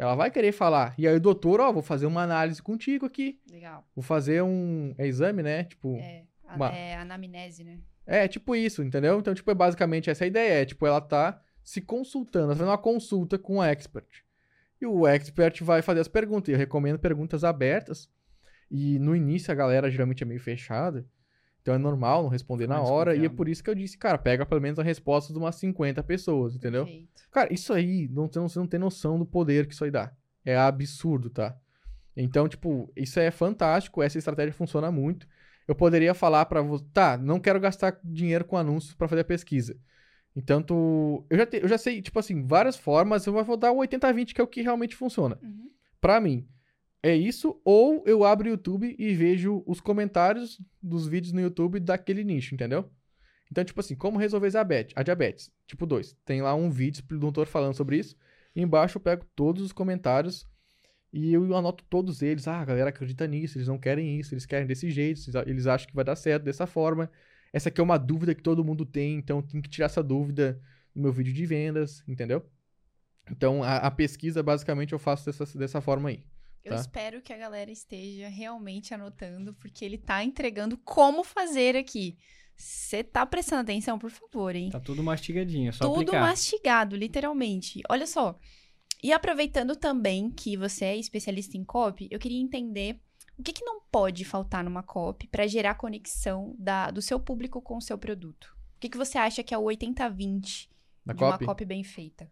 Ela vai querer falar. E aí o doutor, ó, vou fazer uma análise contigo aqui. Legal. Vou fazer um é exame, né? Tipo. É, a- Uma- é anamnese, né? É, tipo isso, entendeu? Então, tipo, é basicamente essa a ideia. É, tipo, ela tá se consultando, ela tá fazendo uma consulta com o expert. E o expert vai fazer as perguntas. E eu recomendo perguntas abertas. E no início a galera geralmente é meio fechada. Então é normal não responder na Mais hora. E é por isso que eu disse, cara, pega pelo menos a resposta de umas 50 pessoas, entendeu? Perfeito. Cara, isso aí, não, você não- tem noção do poder que isso aí dá. É absurdo, tá? Então, tipo, isso é fantástico, essa estratégia funciona muito. Eu poderia falar pra você, tá, não quero gastar dinheiro com anúncios pra fazer a pesquisa. Então, tu, eu já, te- eu já sei, tipo assim, várias formas, eu vou dar o 80-20, que é o que realmente funciona. Uhum. Pra mim, é isso, ou eu abro o YouTube e vejo os comentários dos vídeos no YouTube daquele nicho, entendeu? Então, tipo assim, como resolver diabetes? A diabetes, tipo 2. Tem lá um vídeo do doutor falando sobre isso. Embaixo eu pego todos os comentários e eu anoto todos eles. Ah, a galera acredita nisso, eles não querem isso, eles querem desse jeito, eles- eles acham que vai dar certo dessa forma. Essa aqui é uma dúvida que todo mundo tem, então tem que tirar essa dúvida no meu vídeo de vendas, entendeu? Então, a, a pesquisa, basicamente, eu faço dessa, dessa forma aí. Eu Tá. espero que a galera esteja realmente anotando, porque ele tá entregando como fazer aqui. Você tá prestando atenção, por favor, hein? Tá tudo mastigadinho, é só Tudo aplicar. mastigado, literalmente. Olha só. E aproveitando também que você é especialista em copy, eu queria entender o que, que não pode faltar numa copy para gerar conexão da, do seu público com o seu produto. O que, que você acha que é o 80-20 Na de copy, uma copy bem feita?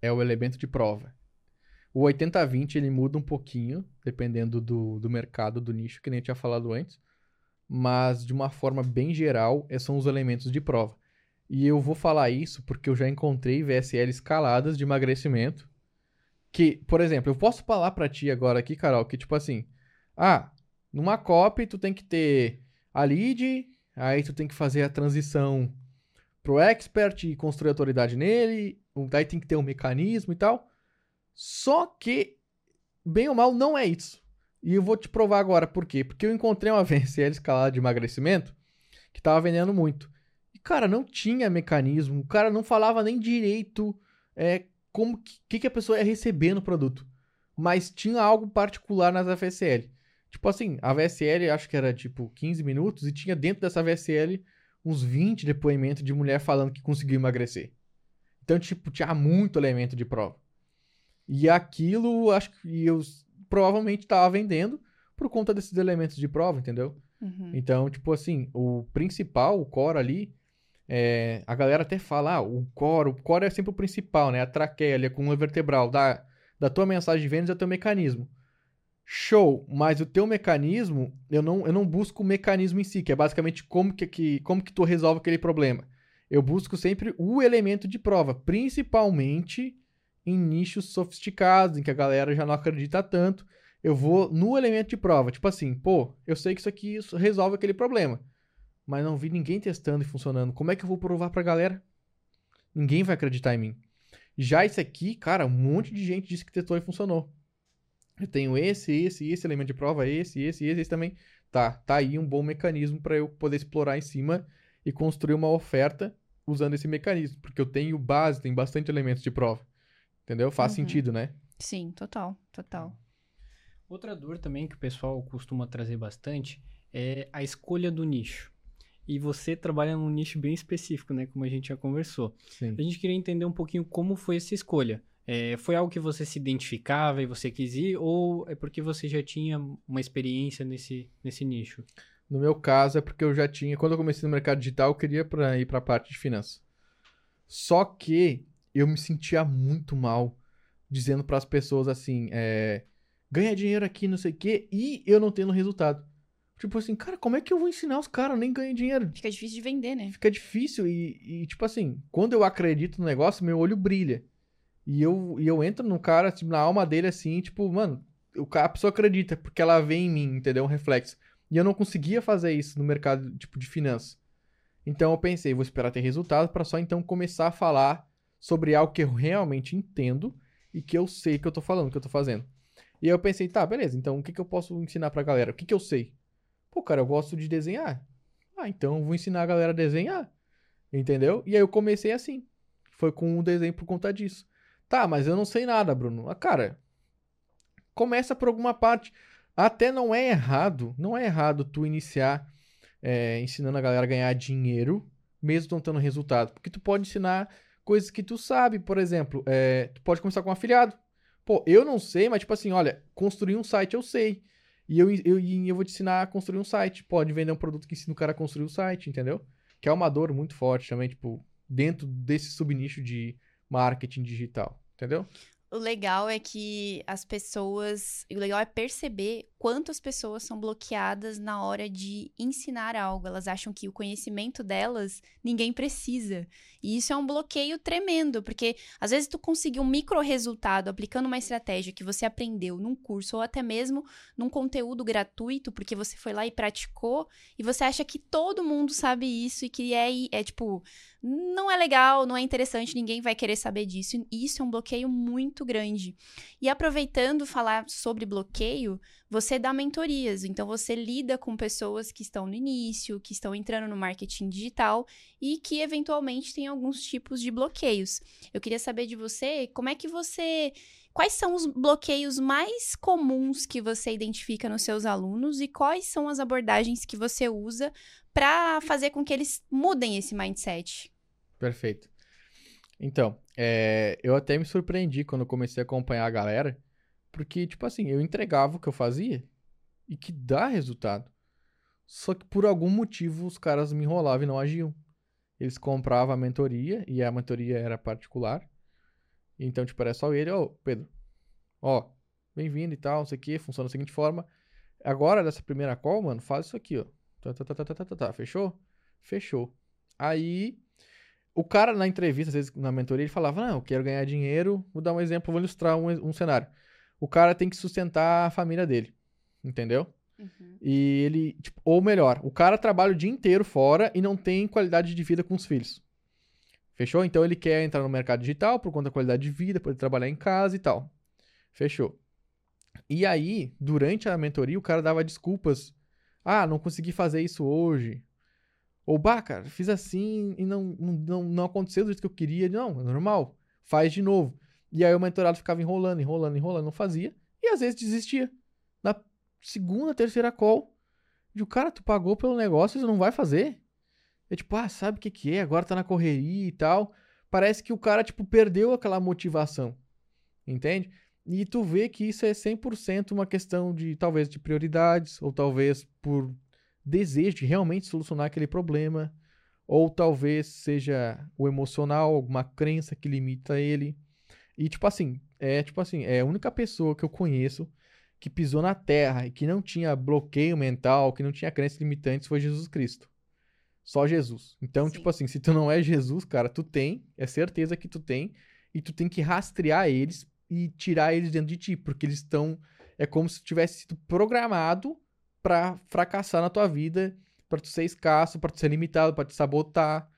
é o elemento de prova. O 80-20 ele muda um pouquinho, dependendo do, do mercado, do nicho, que nem eu tinha falado antes. Mas, de uma forma bem geral, esses são os elementos de prova. E eu vou falar isso porque eu já encontrei VSL escaladas de emagrecimento. Que, por exemplo, eu posso falar pra ti agora aqui, Carol, que tipo assim, ah, numa copy tu tem que ter a lead, aí tu tem que fazer a transição pro expert e construir autoridade nele, daí tem que ter um mecanismo e tal. Só que, bem ou mal, não é isso. E eu vou te provar agora por quê. Porque eu encontrei uma [laughs] VSL escalada de emagrecimento que tava vendendo muito. E, cara, não tinha mecanismo. O cara não falava nem direito é, como que, que, a pessoa ia receber no produto. Mas tinha algo particular nas VSL. Tipo assim, a VSL acho que era tipo 15 minutos e tinha dentro dessa VSL uns 20 depoimentos de mulher falando que conseguiu emagrecer. Então, tipo, tinha muito elemento de prova. E aquilo, acho que eu provavelmente tava vendendo por conta desses elementos de prova, entendeu? Uhum. Então, tipo assim, o principal, o core ali, é, a galera até fala, ah, o core, o core é sempre o principal, né? A traqueia ali, a coluna vertebral da, da tua mensagem de vendas é o teu mecanismo. Show, mas o teu mecanismo, eu não, eu não busco o mecanismo em si, que é basicamente como que, que, como que tu resolve aquele problema. Eu busco sempre o elemento de prova, principalmente em nichos sofisticados, em que a galera já não acredita tanto. Eu vou no elemento de prova, tipo assim, pô, eu sei que isso aqui resolve aquele problema, mas não vi ninguém testando e funcionando. Como é que eu vou provar pra galera? Ninguém vai acreditar em mim. Já esse aqui, cara, um monte de gente disse que testou e funcionou. Eu tenho esse, esse, esse elemento de prova, esse, esse, esse, esse também. Tá, tá aí um bom mecanismo para eu poder explorar em cima e construir uma oferta usando esse mecanismo, porque eu tenho base, tem bastante elementos de prova. Entendeu? Faz Uhum. sentido, né? Sim, total, total. Outra dor também que o pessoal costuma trazer bastante é a escolha do nicho. e você trabalha num nicho bem específico, né? Como a gente já conversou. Sim. A gente queria entender um pouquinho como foi essa escolha. É, foi algo que você se identificava e você quis ir, ou é porque você já tinha uma experiência nesse, nesse nicho? No meu caso, é porque eu já tinha. Quando eu comecei no mercado digital, eu queria pra ir para a parte de finanças. Só que eu me sentia muito mal dizendo para as pessoas assim: é, ganha dinheiro aqui, não sei o quê, e eu não tendo resultado. Tipo assim, cara, como é que eu vou ensinar os caras? Nem ganho dinheiro. Fica difícil de vender, né? Fica difícil e, e, tipo assim, quando eu acredito no negócio, meu olho brilha. E eu, e eu entro no cara, tipo, na alma dele assim, tipo, mano, o, cara- a pessoa acredita, porque ela vê em mim, entendeu? Um reflexo. E eu não conseguia fazer isso no mercado, tipo, de finanças. Então eu pensei, vou esperar ter resultado para só então começar a falar sobre algo que eu realmente entendo e que eu sei que eu tô falando, que eu tô fazendo. E aí eu pensei, tá, beleza, então o que, que eu posso ensinar pra galera? O que, que eu sei? Pô, cara, eu gosto de desenhar. Ah, então eu vou ensinar a galera a desenhar. Entendeu? E aí eu comecei assim. Foi com o desenho por conta disso. Tá, mas eu não sei nada, Bruno. Ah, cara, começa por alguma parte. Até não é errado, não é errado tu iniciar é, ensinando a galera a ganhar dinheiro, mesmo não tendo resultado. Porque tu pode ensinar coisas que tu sabe, por exemplo, é, tu pode começar com um afiliado. Pô, eu não sei, mas tipo assim, olha, construir um site eu sei. E eu, eu, eu vou te ensinar a construir um site. Pode vender um produto que ensina o cara a construir o site, entendeu? Que é uma dor muito forte também, tipo, dentro desse subnicho de marketing digital, entendeu? O legal é que as pessoas. O legal é perceber quanto as pessoas são bloqueadas na hora de ensinar algo. Elas acham que o conhecimento delas ninguém precisa. E isso é um bloqueio tremendo, porque às vezes tu conseguir um micro resultado aplicando uma estratégia que você aprendeu num curso ou até mesmo num conteúdo gratuito, porque você foi lá e praticou, e você acha que todo mundo sabe isso e que é, é tipo, não é legal, não é interessante, ninguém vai querer saber disso. E isso é um bloqueio muito grande. E aproveitando falar sobre bloqueio, você dá mentorias. Então você lida com pessoas que estão no início, que estão entrando no marketing digital e que eventualmente têm alguns tipos de bloqueios. Eu queria saber de você, como é que você Quais são os bloqueios mais comuns que você identifica nos seus alunos e quais são as abordagens que você usa para fazer com que eles mudem esse mindset? Perfeito. Então, é, eu até me surpreendi quando comecei a acompanhar a galera, porque, tipo assim, eu entregava o que eu fazia e que dá resultado. Só que por algum motivo os caras me enrolavam e não agiam. Eles compravam a mentoria e a mentoria era particular. Então, tipo, era só ele, ô, Pedro, ó, bem-vindo e tal, não sei o que, funciona da seguinte forma. Agora, dessa primeira call, mano, faz isso aqui, ó. Tá, tá, tá, tá, tá, tá, tá. Fechou? Fechou. Aí, o cara na entrevista, às vezes na mentoria, ele falava, não, eu quero ganhar dinheiro. Vou dar um exemplo, vou ilustrar um, um cenário. O cara tem que sustentar a família dele, entendeu? Uhum. E ele, tipo, ou melhor, o cara trabalha o dia inteiro fora e não tem qualidade de vida com os filhos. Fechou? Então ele quer entrar no mercado digital por conta da qualidade de vida, poder trabalhar em casa e tal. Fechou. E aí, durante a mentoria, o cara dava desculpas. Ah, não consegui fazer isso hoje. Ou, bah, cara, fiz assim e não, não, não, não aconteceu do jeito que eu queria. Não, é normal. Faz de novo. E aí o mentorado ficava enrolando, enrolando, enrolando, não fazia. E às vezes desistia. Na segunda, terceira call, de o cara, tu pagou pelo negócio tu não vai fazer? É tipo, ah, sabe o que que é? Agora tá na correria e tal. Parece que o cara, tipo, perdeu aquela motivação. Entende? E tu vê que isso é 100% uma questão de, talvez, de prioridades, ou talvez por desejo de realmente solucionar aquele problema, ou talvez seja o emocional, alguma crença que limita ele. E, tipo assim, é tipo assim, é a única pessoa que eu conheço que pisou na terra e que não tinha bloqueio mental, que não tinha crenças limitantes foi Jesus Cristo. Só Jesus. Então, Sim. tipo assim, se tu não é Jesus, cara, tu tem, é certeza que tu tem, e tu tem que rastrear eles e tirar eles dentro de ti, porque eles estão. É como se tivesse sido programado pra fracassar na tua vida, pra tu ser escasso, pra tu ser limitado, pra te sabotar,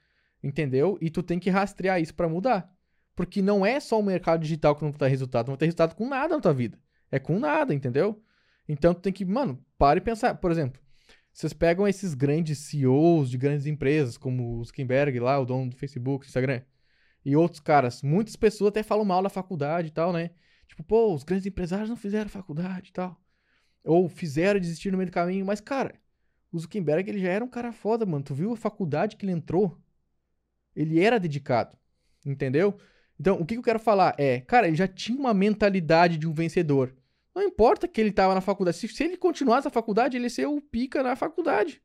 entendeu? E tu tem que rastrear isso pra mudar. Porque não é só o mercado digital que não vai ter resultado, não vai ter resultado com nada na tua vida. É com nada, entendeu? Então tu tem que, mano, para e pensar. Por exemplo, vocês pegam esses grandes CEOs de grandes empresas, como o Zuckerberg lá, o dono do Facebook, Instagram, e outros caras. Muitas pessoas até falam mal da faculdade e tal, né? Tipo, pô, os grandes empresários não fizeram faculdade e tal. Ou fizeram desistiram no meio do caminho. Mas, cara, O Zuckerberg, ele já era um cara foda, mano. Tu viu a faculdade que ele entrou? Ele era dedicado, entendeu? Então, o que eu quero falar é, cara, ele já tinha uma mentalidade de um vencedor. Não importa que ele tava na faculdade. Se, se ele continuasse na faculdade, ele ia ser o pica na faculdade.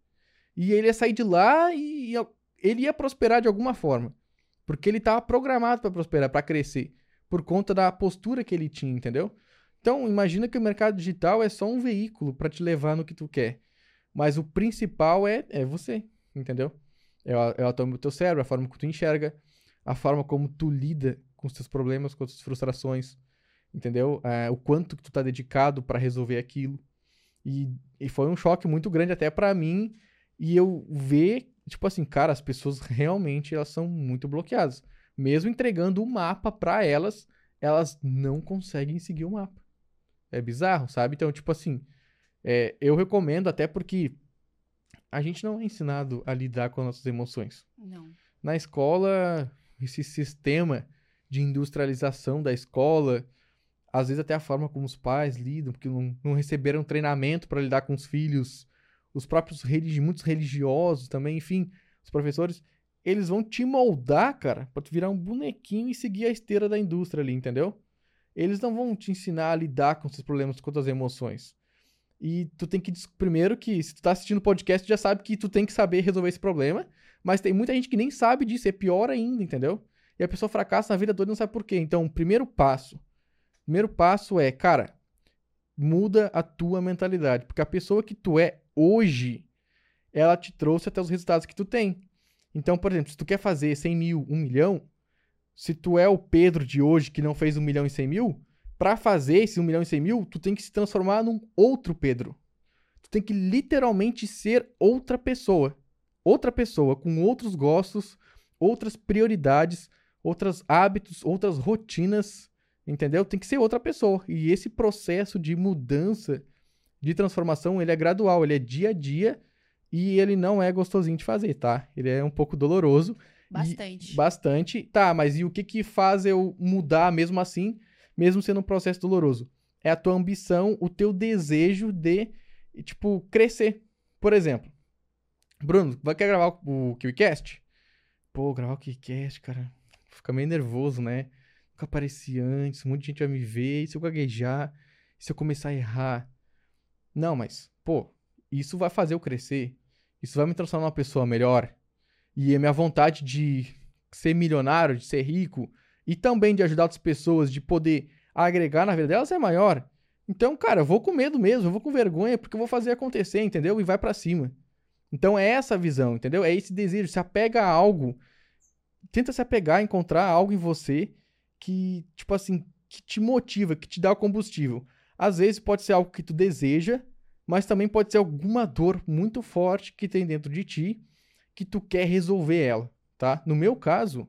E ele ia sair de lá e ia, ele ia prosperar de alguma forma. Porque ele tava programado para prosperar, para crescer. Por conta da postura que ele tinha, entendeu? Então, imagina que o mercado digital é só um veículo para te levar no que tu quer. Mas o principal é, é você, entendeu? É, é o teu cérebro, a forma que tu enxerga, a forma como tu lida com os teus problemas, com as tuas frustrações, entendeu? É, o quanto que tu tá dedicado para resolver aquilo. E, e foi um choque muito grande até para mim e eu ver, tipo assim, cara, as pessoas realmente elas são muito bloqueadas. Mesmo entregando o mapa para elas, elas não conseguem seguir o mapa. É bizarro, sabe? Então, tipo assim, é, eu recomendo até porque a gente não é ensinado a lidar com as nossas emoções. Não. Na escola, esse sistema de industrialização da escola, às vezes até a forma como os pais lidam, porque não, não receberam treinamento para lidar com os filhos, os próprios religi muitos religiosos também, enfim, os professores, eles vão te moldar, cara, para tu virar um bonequinho e seguir a esteira da indústria ali, entendeu? Eles não vão te ensinar a lidar com seus problemas, com as emoções. E tu tem que. Primeiro, que se tu tá assistindo o podcast, tu já sabe que tu tem que saber resolver esse problema. Mas tem muita gente que nem sabe disso, é pior ainda, entendeu? E a pessoa fracassa na vida toda e não sabe por quê. Então, primeiro passo. Primeiro passo é, cara, muda a tua mentalidade. Porque a pessoa que tu é hoje, ela te trouxe até os resultados que tu tem. Então, por exemplo, se tu quer fazer 100 mil, 1 milhão, se tu é o Pedro de hoje que não fez 1 milhão e 100 mil, para fazer esse 1 milhão e 100 mil, tu tem que se transformar num outro Pedro. Tu tem que literalmente ser outra pessoa. Outra pessoa com outros gostos, outras prioridades, outros hábitos, outras rotinas, entendeu? Tem que ser outra pessoa. E esse processo de mudança, de transformação, ele é gradual, ele é dia a dia e ele não é gostosinho de fazer, tá? Ele é um pouco doloroso. Bastante. bastante. Tá, mas e o que que faz eu mudar mesmo assim? mesmo sendo um processo doloroso. É a tua ambição, o teu desejo de, tipo, crescer. Por exemplo, Bruno, vai querer gravar o KiwiCast? Pô, gravar o KiwiCast, cara, fica meio nervoso, né? Nunca apareci antes, um monte de gente vai me ver, e se eu gaguejar, e se eu começar a errar? Não, mas, pô, isso vai fazer eu crescer, isso vai me transformar numa pessoa melhor, e a minha vontade de ser milionário, de ser rico, e também de ajudar outras pessoas, de poder agregar na vida delas é maior. Então, cara, eu vou com medo mesmo, eu vou com vergonha, porque eu vou fazer acontecer, entendeu? E vai para cima. Então é essa visão, entendeu? É esse desejo, se apega a algo, tenta se apegar, encontrar algo em você que, tipo assim, que te motiva, que te dá o combustível. Às vezes pode ser algo que tu deseja, mas também pode ser alguma dor muito forte que tem dentro de ti que tu quer resolver ela, tá? No meu caso,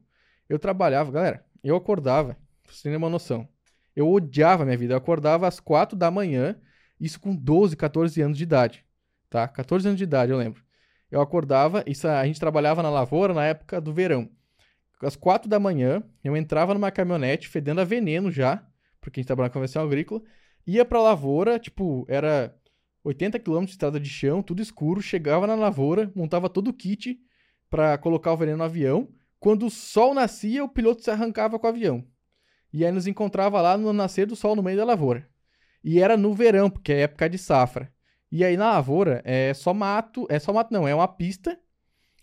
eu trabalhava, galera, eu acordava, pra você ter uma noção. Eu odiava a minha vida. Eu acordava às 4 da manhã, isso com 12, 14 anos de idade. Tá? 14 anos de idade, eu lembro. Eu acordava, isso a gente trabalhava na lavoura na época do verão. Às 4 da manhã, eu entrava numa caminhonete fedendo a veneno já, porque a gente trabalhava com convenção agrícola, ia pra lavoura, tipo, era 80 km de estrada de chão, tudo escuro, chegava na lavoura, montava todo o kit para colocar o veneno no avião, quando o sol nascia, o piloto se arrancava com o avião. E aí nos encontrava lá no nascer do sol no meio da lavoura. E era no verão, porque é época de safra. E aí na lavoura é só mato, é só mato não, é uma pista,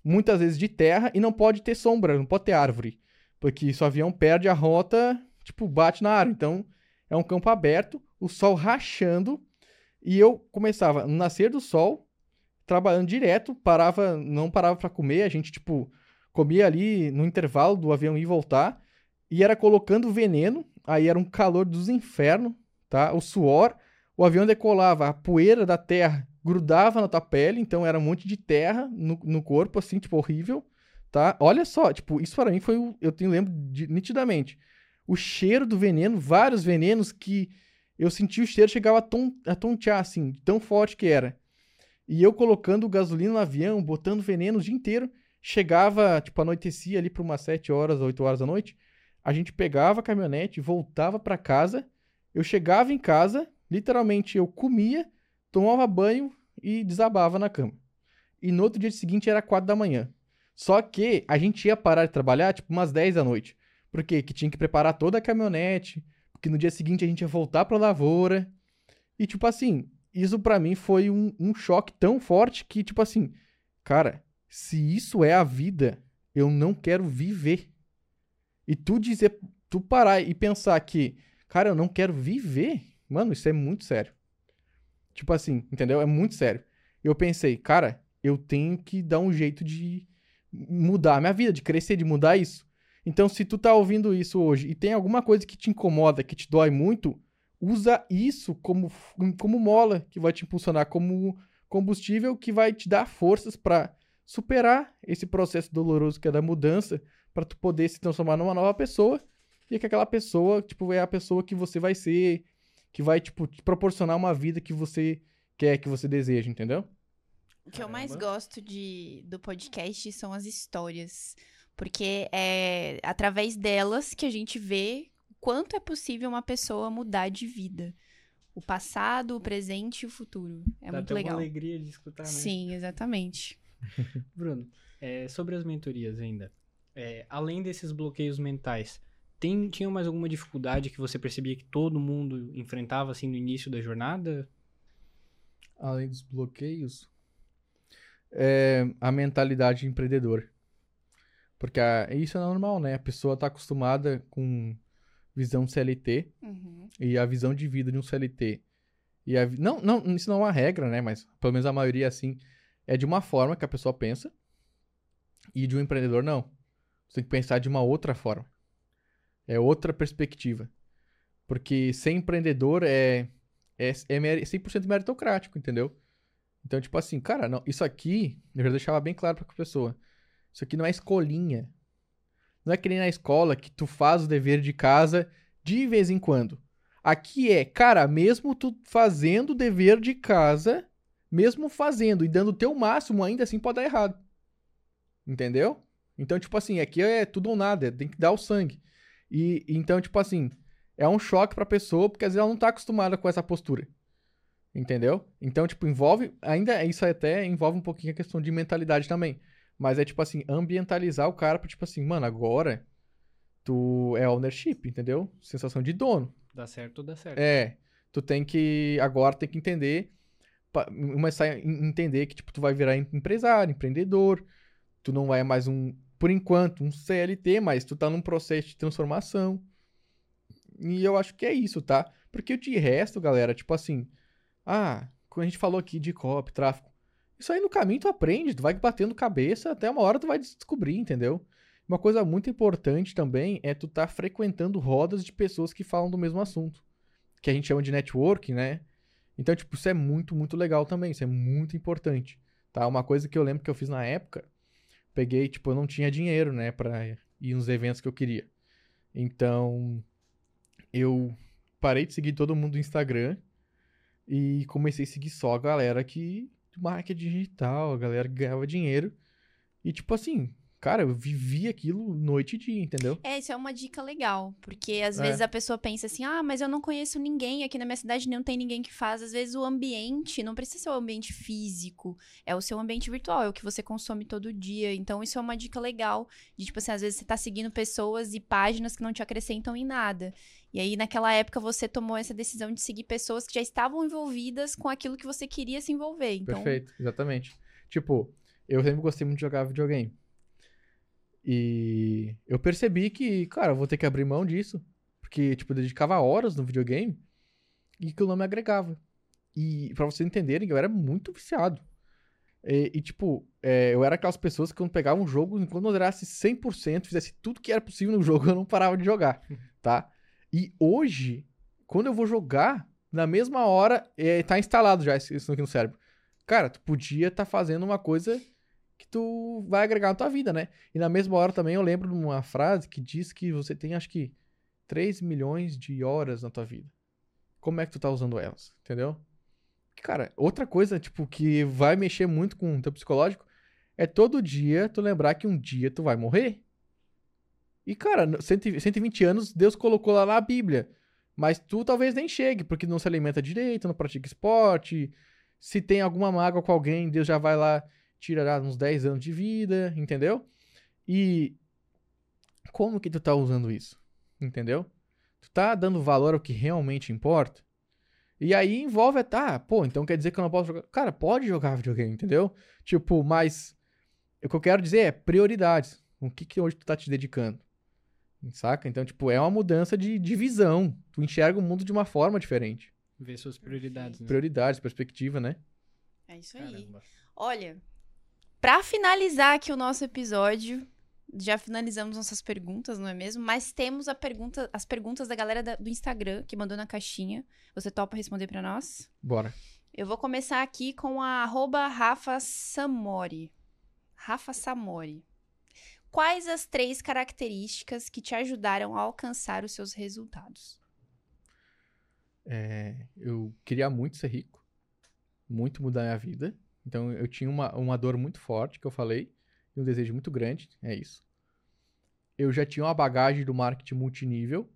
muitas vezes de terra e não pode ter sombra, não pode ter árvore, porque se o avião perde a rota, tipo, bate na árvore. Então é um campo aberto, o sol rachando, e eu começava no nascer do sol, trabalhando direto, parava, não parava para comer, a gente tipo comia ali no intervalo do avião ir e voltar, e era colocando veneno, aí era um calor dos infernos, tá? O suor, o avião decolava, a poeira da terra grudava na tua pele, então era um monte de terra no, no corpo, assim, tipo, horrível, tá? Olha só, tipo, isso para mim foi, eu tenho lembro de, nitidamente, o cheiro do veneno, vários venenos que eu senti o cheiro, chegava a, ton, a tontear, assim, tão forte que era. E eu colocando gasolina no avião, botando veneno o dia inteiro, Chegava, tipo, anoitecia ali para umas 7 horas, 8 horas da noite. A gente pegava a caminhonete, voltava para casa. Eu chegava em casa, literalmente eu comia, tomava banho e desabava na cama. e no outro dia seguinte era 4 da manhã. Só que a gente ia parar de trabalhar, tipo, umas 10 da noite. Por quê? Que tinha que preparar toda a caminhonete, porque no dia seguinte a gente ia voltar pra lavoura. E, tipo assim, isso pra mim foi um, um choque tão forte que, tipo assim, cara, se isso é a vida, eu não quero viver. E tu dizer, tu parar e pensar que, cara, eu não quero viver, mano, isso é muito sério. Tipo assim, entendeu? É muito sério. Eu pensei, cara, eu tenho que dar um jeito de mudar a minha vida, de crescer, de mudar isso. Então, se tu tá ouvindo isso hoje e tem alguma coisa que te incomoda, que te dói muito, usa isso como, como mola que vai te impulsionar, como combustível que vai te dar forças para superar esse processo doloroso que é da mudança, para tu poder se transformar numa nova pessoa e que aquela pessoa, tipo, é a pessoa que você vai ser, que vai, tipo, te proporcionar uma vida que você quer, que você deseja, entendeu? O que eu mais gosto de, do podcast são as histórias. Porque é através delas que a gente vê quanto é possível uma pessoa mudar de vida. O passado, o presente e o futuro. É Dá muito até legal. uma alegria de escutar, né? Sim, exatamente. [laughs] Bruno, é, sobre as mentorias ainda. É, além desses bloqueios mentais, tem, tinha mais alguma dificuldade que você percebia que todo mundo enfrentava assim no início da jornada? Além dos bloqueios, é a mentalidade empreendedora. Porque a- isso é normal, né? A pessoa tá acostumada com visão CLT Uhum. e a visão de vida de um CLT. E a, não, não, isso não é uma regra, né? Mas pelo menos a maioria assim é de uma forma que a pessoa pensa e de um empreendedor não. Você tem que pensar de uma outra forma. É outra perspectiva. Porque ser empreendedor é é, é meri- 100% meritocrático, entendeu? Então, tipo assim, cara, não, isso aqui, eu já deixava bem claro pra pessoa. Isso aqui não é escolinha. Não é que nem na escola que tu faz o dever de casa de vez em quando. Aqui é, cara, mesmo tu fazendo o dever de casa, mesmo fazendo e dando o teu máximo, ainda assim pode dar errado. Entendeu? Então, tipo assim, aqui é tudo ou nada, tem que dar o sangue. E então, tipo assim, é um choque pra pessoa, porque às vezes ela não tá acostumada com essa postura. Entendeu? Então, tipo, envolve. Ainda isso até envolve um pouquinho a questão de mentalidade também. Mas é tipo assim, ambientalizar o cara pra, tipo assim, mano, agora tu é ownership, entendeu? Sensação de dono. Dá certo dá certo? É. Tu tem que. Agora tem que entender. Começar a en- entender que, tipo, tu vai virar em- empresário, empreendedor. Tu não é mais um, por enquanto, um CLT, mas tu tá num processo de transformação. E eu acho que é isso, tá? Porque de resto, galera, tipo assim. Ah, quando a gente falou aqui de copy, tráfico. Isso aí no caminho tu aprende, tu vai batendo cabeça, até uma hora tu vai descobrir, entendeu? Uma coisa muito importante também é tu tá frequentando rodas de pessoas que falam do mesmo assunto. Que a gente chama de networking, né? Então, tipo, isso é muito, muito legal também. Isso é muito importante. Tá? Uma coisa que eu lembro que eu fiz na época, peguei, tipo, eu não tinha dinheiro, né, pra ir nos eventos que eu queria. Então, eu parei de seguir todo mundo no Instagram e comecei a seguir só a galera que de marketing digital, a galera que ganhava dinheiro. E tipo assim, cara, eu vivi aquilo noite e dia, entendeu? É, isso é uma dica legal, porque às É. vezes a pessoa pensa assim: ah, mas eu não conheço ninguém, aqui na minha cidade não tem ninguém que faz. Às vezes o ambiente não precisa ser o ambiente físico, é o seu ambiente virtual, é o que você consome todo dia. Então, isso é uma dica legal, de tipo assim, às vezes você tá seguindo pessoas e páginas que não te acrescentam em nada. E aí, naquela época, você tomou essa decisão de seguir pessoas que já estavam envolvidas com aquilo que você queria se envolver. Então, Perfeito, exatamente. Tipo, eu sempre gostei muito de jogar videogame. E eu percebi que, cara, eu vou ter que abrir mão disso. Porque, tipo, eu dedicava horas no videogame e que não me agregava. E pra vocês entenderem, eu era muito viciado. E, e, tipo, é, eu era aquelas pessoas que quando pegava um jogo, enquanto eu zerasse 100%, fizesse tudo que era possível no [laughs] jogo, eu não parava de jogar, [laughs] tá? E hoje, quando eu vou jogar, na mesma hora, é, tá instalado já isso aqui no cérebro. Cara, tu podia estar fazendo uma coisa que tu vai agregar na tua vida, né? E na mesma hora também eu lembro de uma frase que diz que você tem, acho que, 3 milhões de horas na tua vida. Como é que tu tá usando elas? Entendeu? Cara, outra coisa, tipo, que vai mexer muito com o teu psicológico é todo dia tu lembrar que um dia tu vai morrer. E, cara, no- 120 120 anos Deus colocou lá na Bíblia. Mas tu talvez nem chegue, porque não se alimenta direito, não pratica esporte. Se tem alguma mágoa com alguém, Deus já vai lá tira uns 10 anos de vida, entendeu? E como que tu tá usando isso? Entendeu? Tu tá dando valor ao que realmente importa? E aí envolve, tá, pô, então quer dizer que eu não posso jogar. Cara, pode jogar videogame, entendeu? Tipo, mas o que eu quero dizer é prioridades. O que, que hoje tu tá te dedicando? Saca? Então, tipo, é uma mudança de, de visão. Tu enxerga o mundo de uma forma diferente. Ver suas prioridades, né? Prioridades, perspectiva, né? É isso aí. Caramba. Olha, pra finalizar aqui o nosso episódio, já finalizamos nossas perguntas, não é mesmo? Mas temos a pergunta, as perguntas da galera da- do Instagram que mandou na caixinha. Você topa responder pra nós? Bora. Eu vou começar aqui com a arroba Rafa Samori. Rafa Samori. Quais as três características que te ajudaram a alcançar os seus resultados? É, eu queria muito ser rico. Muito mudar minha vida. Então, eu tinha uma, uma dor muito forte, que eu falei. E um desejo muito grande. É isso. Eu já tinha uma bagagem do marketing multinível.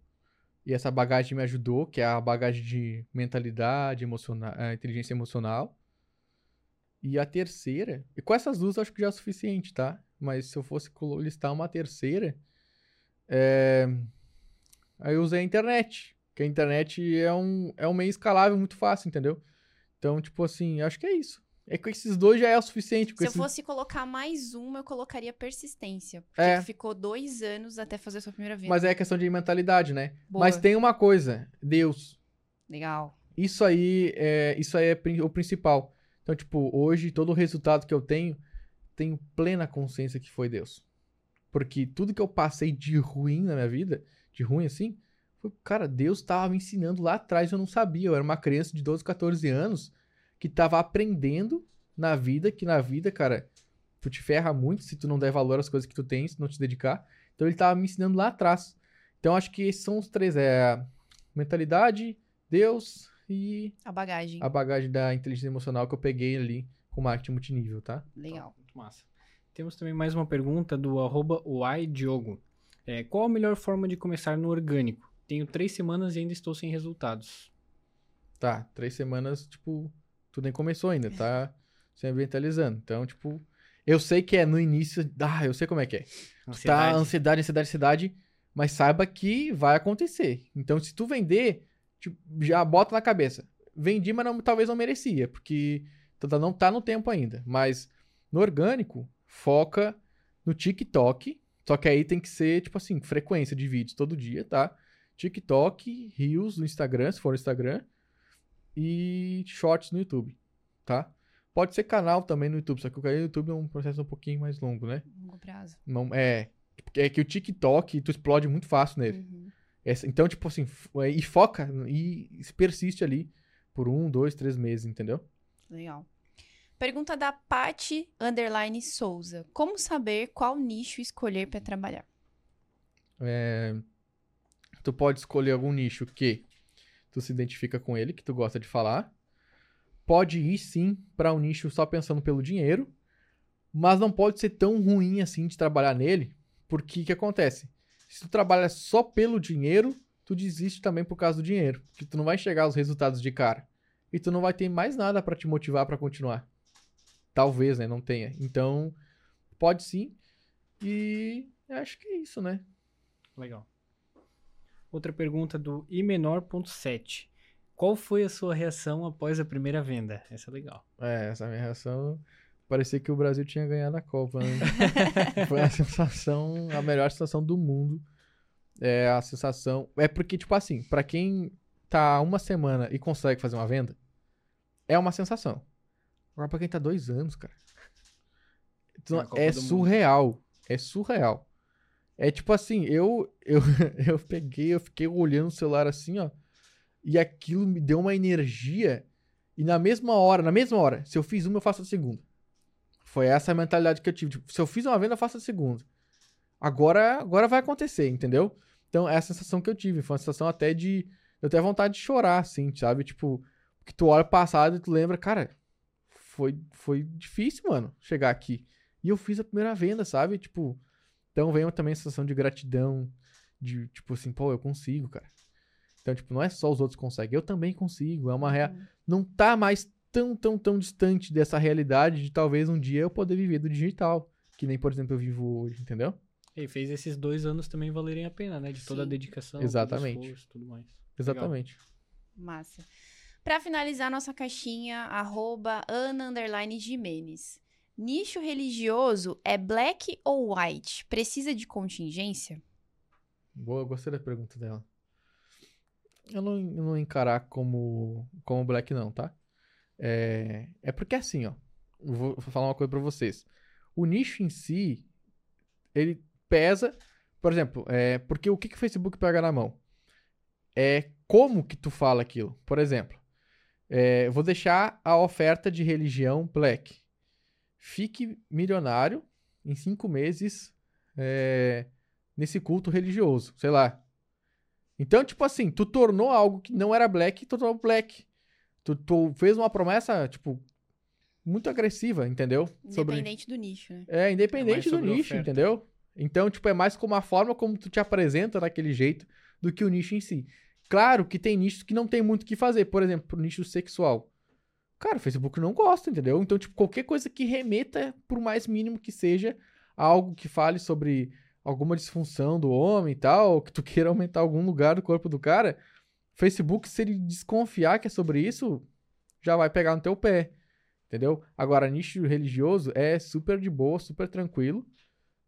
E essa bagagem me ajudou, que é a bagagem de mentalidade, emocional, inteligência emocional. E a terceira, e com essas duas acho que já é suficiente, tá? Mas se eu fosse listar uma terceira, é... aí eu usei a internet. Que a internet é um, é um meio escalável muito fácil, entendeu? Então, tipo assim, acho que é isso. É que esses dois já é o suficiente. Se eu esses- fosse colocar mais uma, eu colocaria persistência. Porque É. ficou dois anos até fazer a sua primeira venda. Mas é questão de mentalidade, né? Boa. Mas tem uma coisa, Deus. Legal. Isso aí é, isso aí é o principal. Então, tipo, hoje todo o resultado que eu tenho, tenho plena consciência que foi Deus. Porque tudo que eu passei de ruim na minha vida, de ruim assim, foi, cara, Deus tava me ensinando lá atrás, eu não sabia. Eu era uma criança de 12, 14 anos que tava aprendendo na vida, que na vida, cara, tu te ferra muito se tu não der valor às coisas que tu tem, se não te dedicar. Então ele tava me ensinando lá atrás. Então acho que esses são os três, é a mentalidade, Deus e A bagagem. a bagagem da inteligência emocional que eu peguei ali com marketing multinível, tá? Legal. Muito massa. Temos também mais uma pergunta do arroba Diogo. É, qual a melhor forma de começar no orgânico? Tenho três semanas e ainda estou sem resultados. Tá, três semanas, tipo, tu nem começou ainda, tá se ambientalizando. Então, tipo, eu sei que é no início, ah, eu sei como é que é. Tu tá ansiedade, ansiedade, ansiedade, mas saiba que vai acontecer. Então, se tu vender, tipo, já bota na cabeça. Vendi, mas não- talvez não merecia, porque tu tá- não tá no tempo ainda. Mas no orgânico, foca no TikTok. Só que aí tem que ser, tipo assim, frequência de vídeos todo dia, tá? TikTok, Reels no Instagram, se for no Instagram, e Shorts no YouTube, tá? Pode ser canal também no YouTube, só que o canal no YouTube é um processo um pouquinho mais longo, né? Longo prazo. Não, é. É que o TikTok, tu explode muito fácil nele. Uhum. Essa- então, tipo assim, é, e foca e persiste ali por um, dois, três meses, entendeu? Legal. Pergunta da Pati Underline Souza. Como saber qual nicho escolher pra trabalhar? É, tu pode escolher algum nicho que tu se identifica com ele, que tu gosta de falar. Pode ir sim pra um nicho só pensando pelo dinheiro, mas não pode ser tão ruim assim de trabalhar nele, porque o que acontece? Se tu trabalha só pelo dinheiro, tu desiste também por causa do dinheiro, que tu não vai chegar aos resultados de cara. E tu não vai ter mais nada pra te motivar pra continuar. Talvez, né, não tenha. Então, pode sim. E acho que é isso, né? Legal. Outra pergunta do imenor.7. Qual foi a sua reação após a primeira venda? Essa é legal. É, essa minha reação parecia que o Brasil tinha ganhado a Copa, né? [laughs] Foi a sensação, a melhor sensação do mundo. É a sensação. É porque, tipo assim, pra quem tá uma semana e consegue fazer uma venda, é uma sensação. Agora, pra quem tá dois anos, cara. É É do Mundo. surreal. É surreal. É tipo assim, eu, eu, [laughs] eu peguei, eu fiquei olhando o celular assim, ó. E aquilo me deu uma energia. E na mesma hora, na mesma hora, se eu fiz uma, eu faço a segunda. Foi essa a mentalidade que eu tive. Tipo, se eu fiz uma venda, eu faço a segunda. Agora, agora vai acontecer, entendeu? Então, é a sensação que eu tive. Foi uma sensação até de. Eu tenho vontade de chorar, assim, sabe? Tipo, que tu olha o passado e tu lembra, cara, foi, foi difícil, mano, chegar aqui. E eu fiz a primeira venda, sabe? Tipo, então vem também a sensação de gratidão, de tipo assim, pô, eu consigo, cara. Então, tipo, não é só os outros conseguem, eu também consigo. É uma rea... Uhum. Não tá mais tão, tão, tão distante dessa realidade de talvez um dia eu poder viver do digital. Que nem, por exemplo, eu vivo hoje, entendeu? E fez esses dois anos também valerem a pena, né? De toda a Sim. dedicação, Exatamente. todo o esforço, tudo mais. Exatamente. Massa. Pra finalizar nossa caixinha, arroba Ana underline Jimenez. Nicho religioso é black ou white? Precisa de contingência? Boa, gostei da pergunta dela. Eu não, eu não encarar como, como black, não, tá? É, é porque assim, ó. Vou, falar uma coisa pra vocês. O nicho em si, ele pesa. Por exemplo, é, porque o que, que o Facebook pega na mão? É como que tu fala aquilo. Por exemplo, é, vou deixar a oferta de religião black. Fique milionário em cinco meses é, nesse culto religioso, sei lá. Então, tipo assim, tu tornou algo que não era black, tu tornou black. Tu, tu fez uma promessa, tipo, muito agressiva, entendeu? Sobre- Independente do nicho, né? é, independente do sobre a nicho, oferta. entendeu? Então, tipo, é mais como a forma como tu te apresenta daquele jeito do que o nicho em si. Claro que tem nichos que não tem muito o que fazer. Por exemplo, pro nicho sexual. Cara, o Facebook não gosta, entendeu? Então, tipo, qualquer coisa que remeta, por mais mínimo que seja, a algo que fale sobre alguma disfunção do homem e tal, que tu [laughs] queira aumentar algum lugar do corpo do cara, Facebook, se ele desconfiar que é sobre isso, já vai pegar no teu pé. Entendeu? Agora, nicho religioso é super de boa, super tranquilo.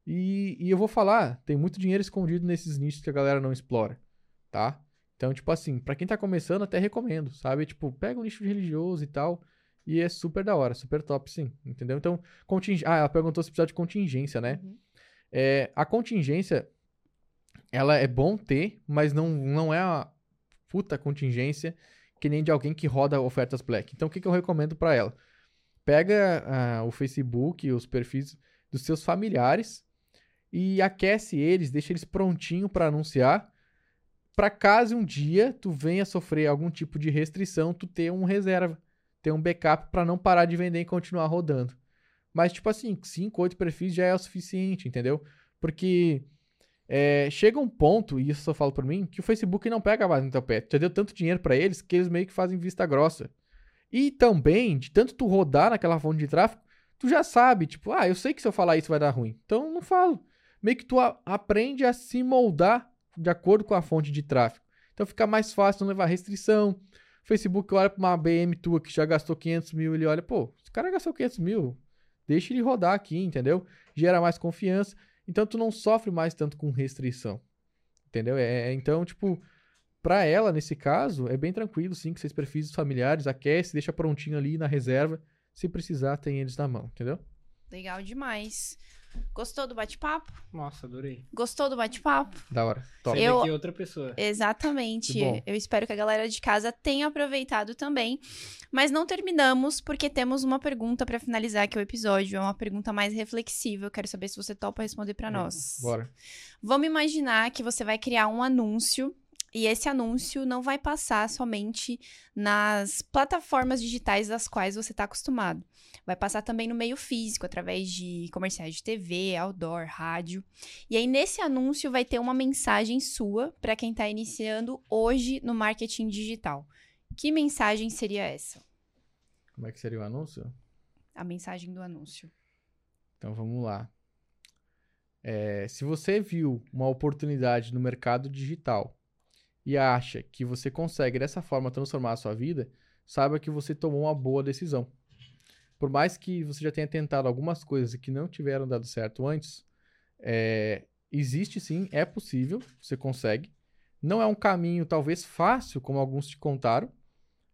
E, e eu vou falar, tem muito dinheiro escondido nesses nichos que a galera não explora, tá? Então, tipo assim, pra quem tá começando, até recomendo, sabe? Tipo, pega um nicho religioso e tal, e é super da hora, super top, sim, entendeu? Então, contingência... Ah, ela perguntou se precisa de contingência, né? Uhum. É, a contingência, ela é bom ter, mas não, não é a puta contingência que nem de alguém que roda ofertas black. Então, o que, que eu recomendo pra ela? Pega ah, o Facebook, os perfis dos seus familiares e aquece eles, deixa eles prontinho pra anunciar, pra caso um dia tu venha sofrer algum tipo de restrição, tu ter um reserva, ter um backup pra não parar de vender e continuar rodando. Mas, tipo assim, 5, 8 perfis já é o suficiente, entendeu? Porque é, chega um ponto, e isso eu falo por mim, que o Facebook não pega mais no teu pé. Já deu tanto dinheiro pra eles que eles meio que fazem vista grossa. E também, de tanto tu rodar naquela fonte de tráfego, tu já sabe, tipo, ah, eu sei que se eu falar isso vai dar ruim. Então não falo. Meio que tu aprende a se moldar de acordo com a fonte de tráfego. Então fica mais fácil não levar restrição. O Facebook olha pra uma BM tua que já gastou 500 mil, ele olha, pô, esse cara gastou 500 mil, deixa ele rodar aqui, entendeu? Gera mais confiança. Então tu não sofre mais tanto com restrição. Entendeu? É, é- então, tipo, pra ela, nesse caso, é bem tranquilo, sim, que seus perfis familiares, aquece, deixa prontinho ali na reserva. Se precisar, tem eles na mão, entendeu? Legal demais. Gostou do bate-papo? Nossa, adorei. Gostou do bate-papo? Da hora. Top. Eu- daqui outra pessoa. Exatamente. Eu espero que a galera de casa tenha aproveitado também. Mas não terminamos, porque temos uma pergunta pra finalizar aqui o episódio. É uma pergunta mais reflexiva. Eu quero saber se você topa responder pra nós. Bora. Vamos imaginar que você vai criar um anúncio. E esse anúncio não vai passar somente nas plataformas digitais das quais você está acostumado. Vai passar também no meio físico, através de comerciais de TV, outdoor, rádio. E aí, nesse anúncio, vai ter uma mensagem sua para quem está iniciando hoje no marketing digital. Que mensagem seria essa? Como é que seria o anúncio? A mensagem do anúncio. Então vamos lá. É, se você viu uma oportunidade no mercado digital e acha que você consegue dessa forma transformar a sua vida, saiba que você tomou uma boa decisão. Por mais que você já tenha tentado algumas coisas que não tiveram dado certo antes, é, existe sim, é possível, você consegue. Não é um caminho talvez fácil, como alguns te contaram,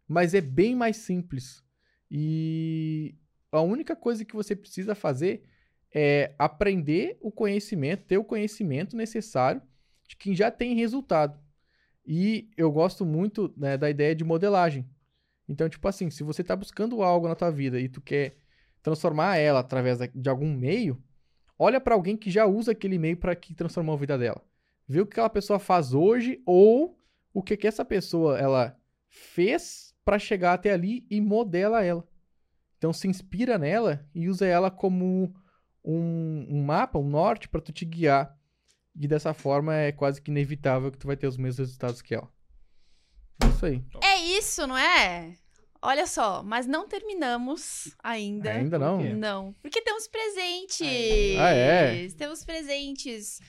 mas é bem mais simples. E a única coisa que você precisa fazer é aprender o conhecimento, ter o conhecimento necessário de quem já tem resultado. E eu gosto muito né, da ideia de modelagem. Então, tipo assim, se você está buscando algo na tua vida e tu quer transformar ela através de algum meio, olha para alguém que já usa aquele meio para que transformou a vida dela. Vê o que aquela pessoa faz hoje ou o que que essa pessoa ela fez para chegar até ali e modela ela. Então se inspira nela e usa ela como um, um mapa, um norte para tu te guiar. E dessa forma é quase que inevitável que tu vai ter os mesmos resultados que ela. É isso aí. É isso, não é? olha só, mas não terminamos ainda. Ainda não? Não, porque temos presentes. Ah, é? Temos presentes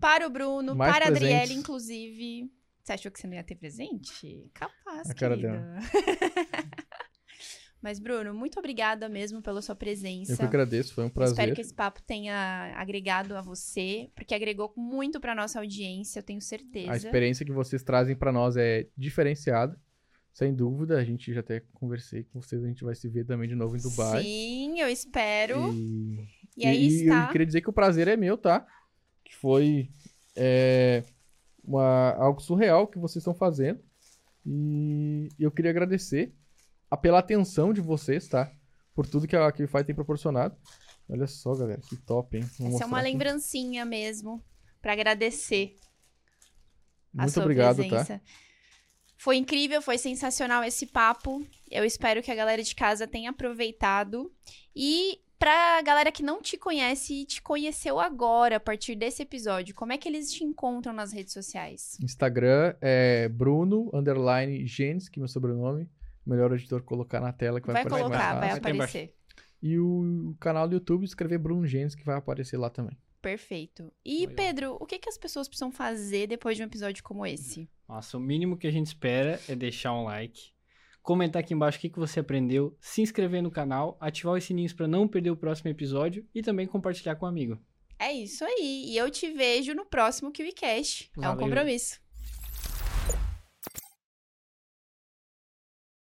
para o Bruno, Mais para a Adriele, inclusive. Você achou que você não ia ter presente? Capaz, A cara querida. [laughs] Mas, Bruno, muito obrigada mesmo pela sua presença. Eu que agradeço, foi um prazer. Espero que esse papo tenha agregado a você, porque agregou muito para nossa audiência, eu tenho certeza. A experiência que vocês trazem pra nós é diferenciada, sem dúvida. A gente já até conversei com vocês, a gente vai se ver também de novo em Dubai. Sim, eu espero. E, E, aí e está. eu queria dizer que o prazer é meu, tá? Que foi é, uma- algo surreal que vocês estão fazendo. E eu queria agradecer pela atenção de vocês, tá? Por tudo que a Akify tem proporcionado. Olha só, galera, que top, hein? Vou Essa é uma aqui. lembrancinha mesmo, para agradecer a Muito sua obrigado, tá? presença. Foi incrível, foi sensacional esse papo. Eu espero que a galera de casa tenha aproveitado. E pra galera que não te conhece e te conheceu agora, a partir desse episódio, como é que eles te encontram nas redes sociais? Instagram é Bruno, underline que é meu sobrenome. Melhor editor colocar na tela que vai, Vai aparecer mais colocar, vai fácil. Vai aparecer. E o, o canal do YouTube, escrever Bruno Genes, que vai aparecer lá também. Perfeito. E, Legal. Pedro, o que, que as pessoas precisam fazer depois de um episódio como esse? Nossa, o mínimo que a gente espera é deixar um like, comentar aqui embaixo o que, que você aprendeu, se inscrever no canal, ativar os sininhos para não perder o próximo episódio e também compartilhar com um amigo. É isso aí. E eu te vejo no próximo KiwiCast. É um Valeu. compromisso.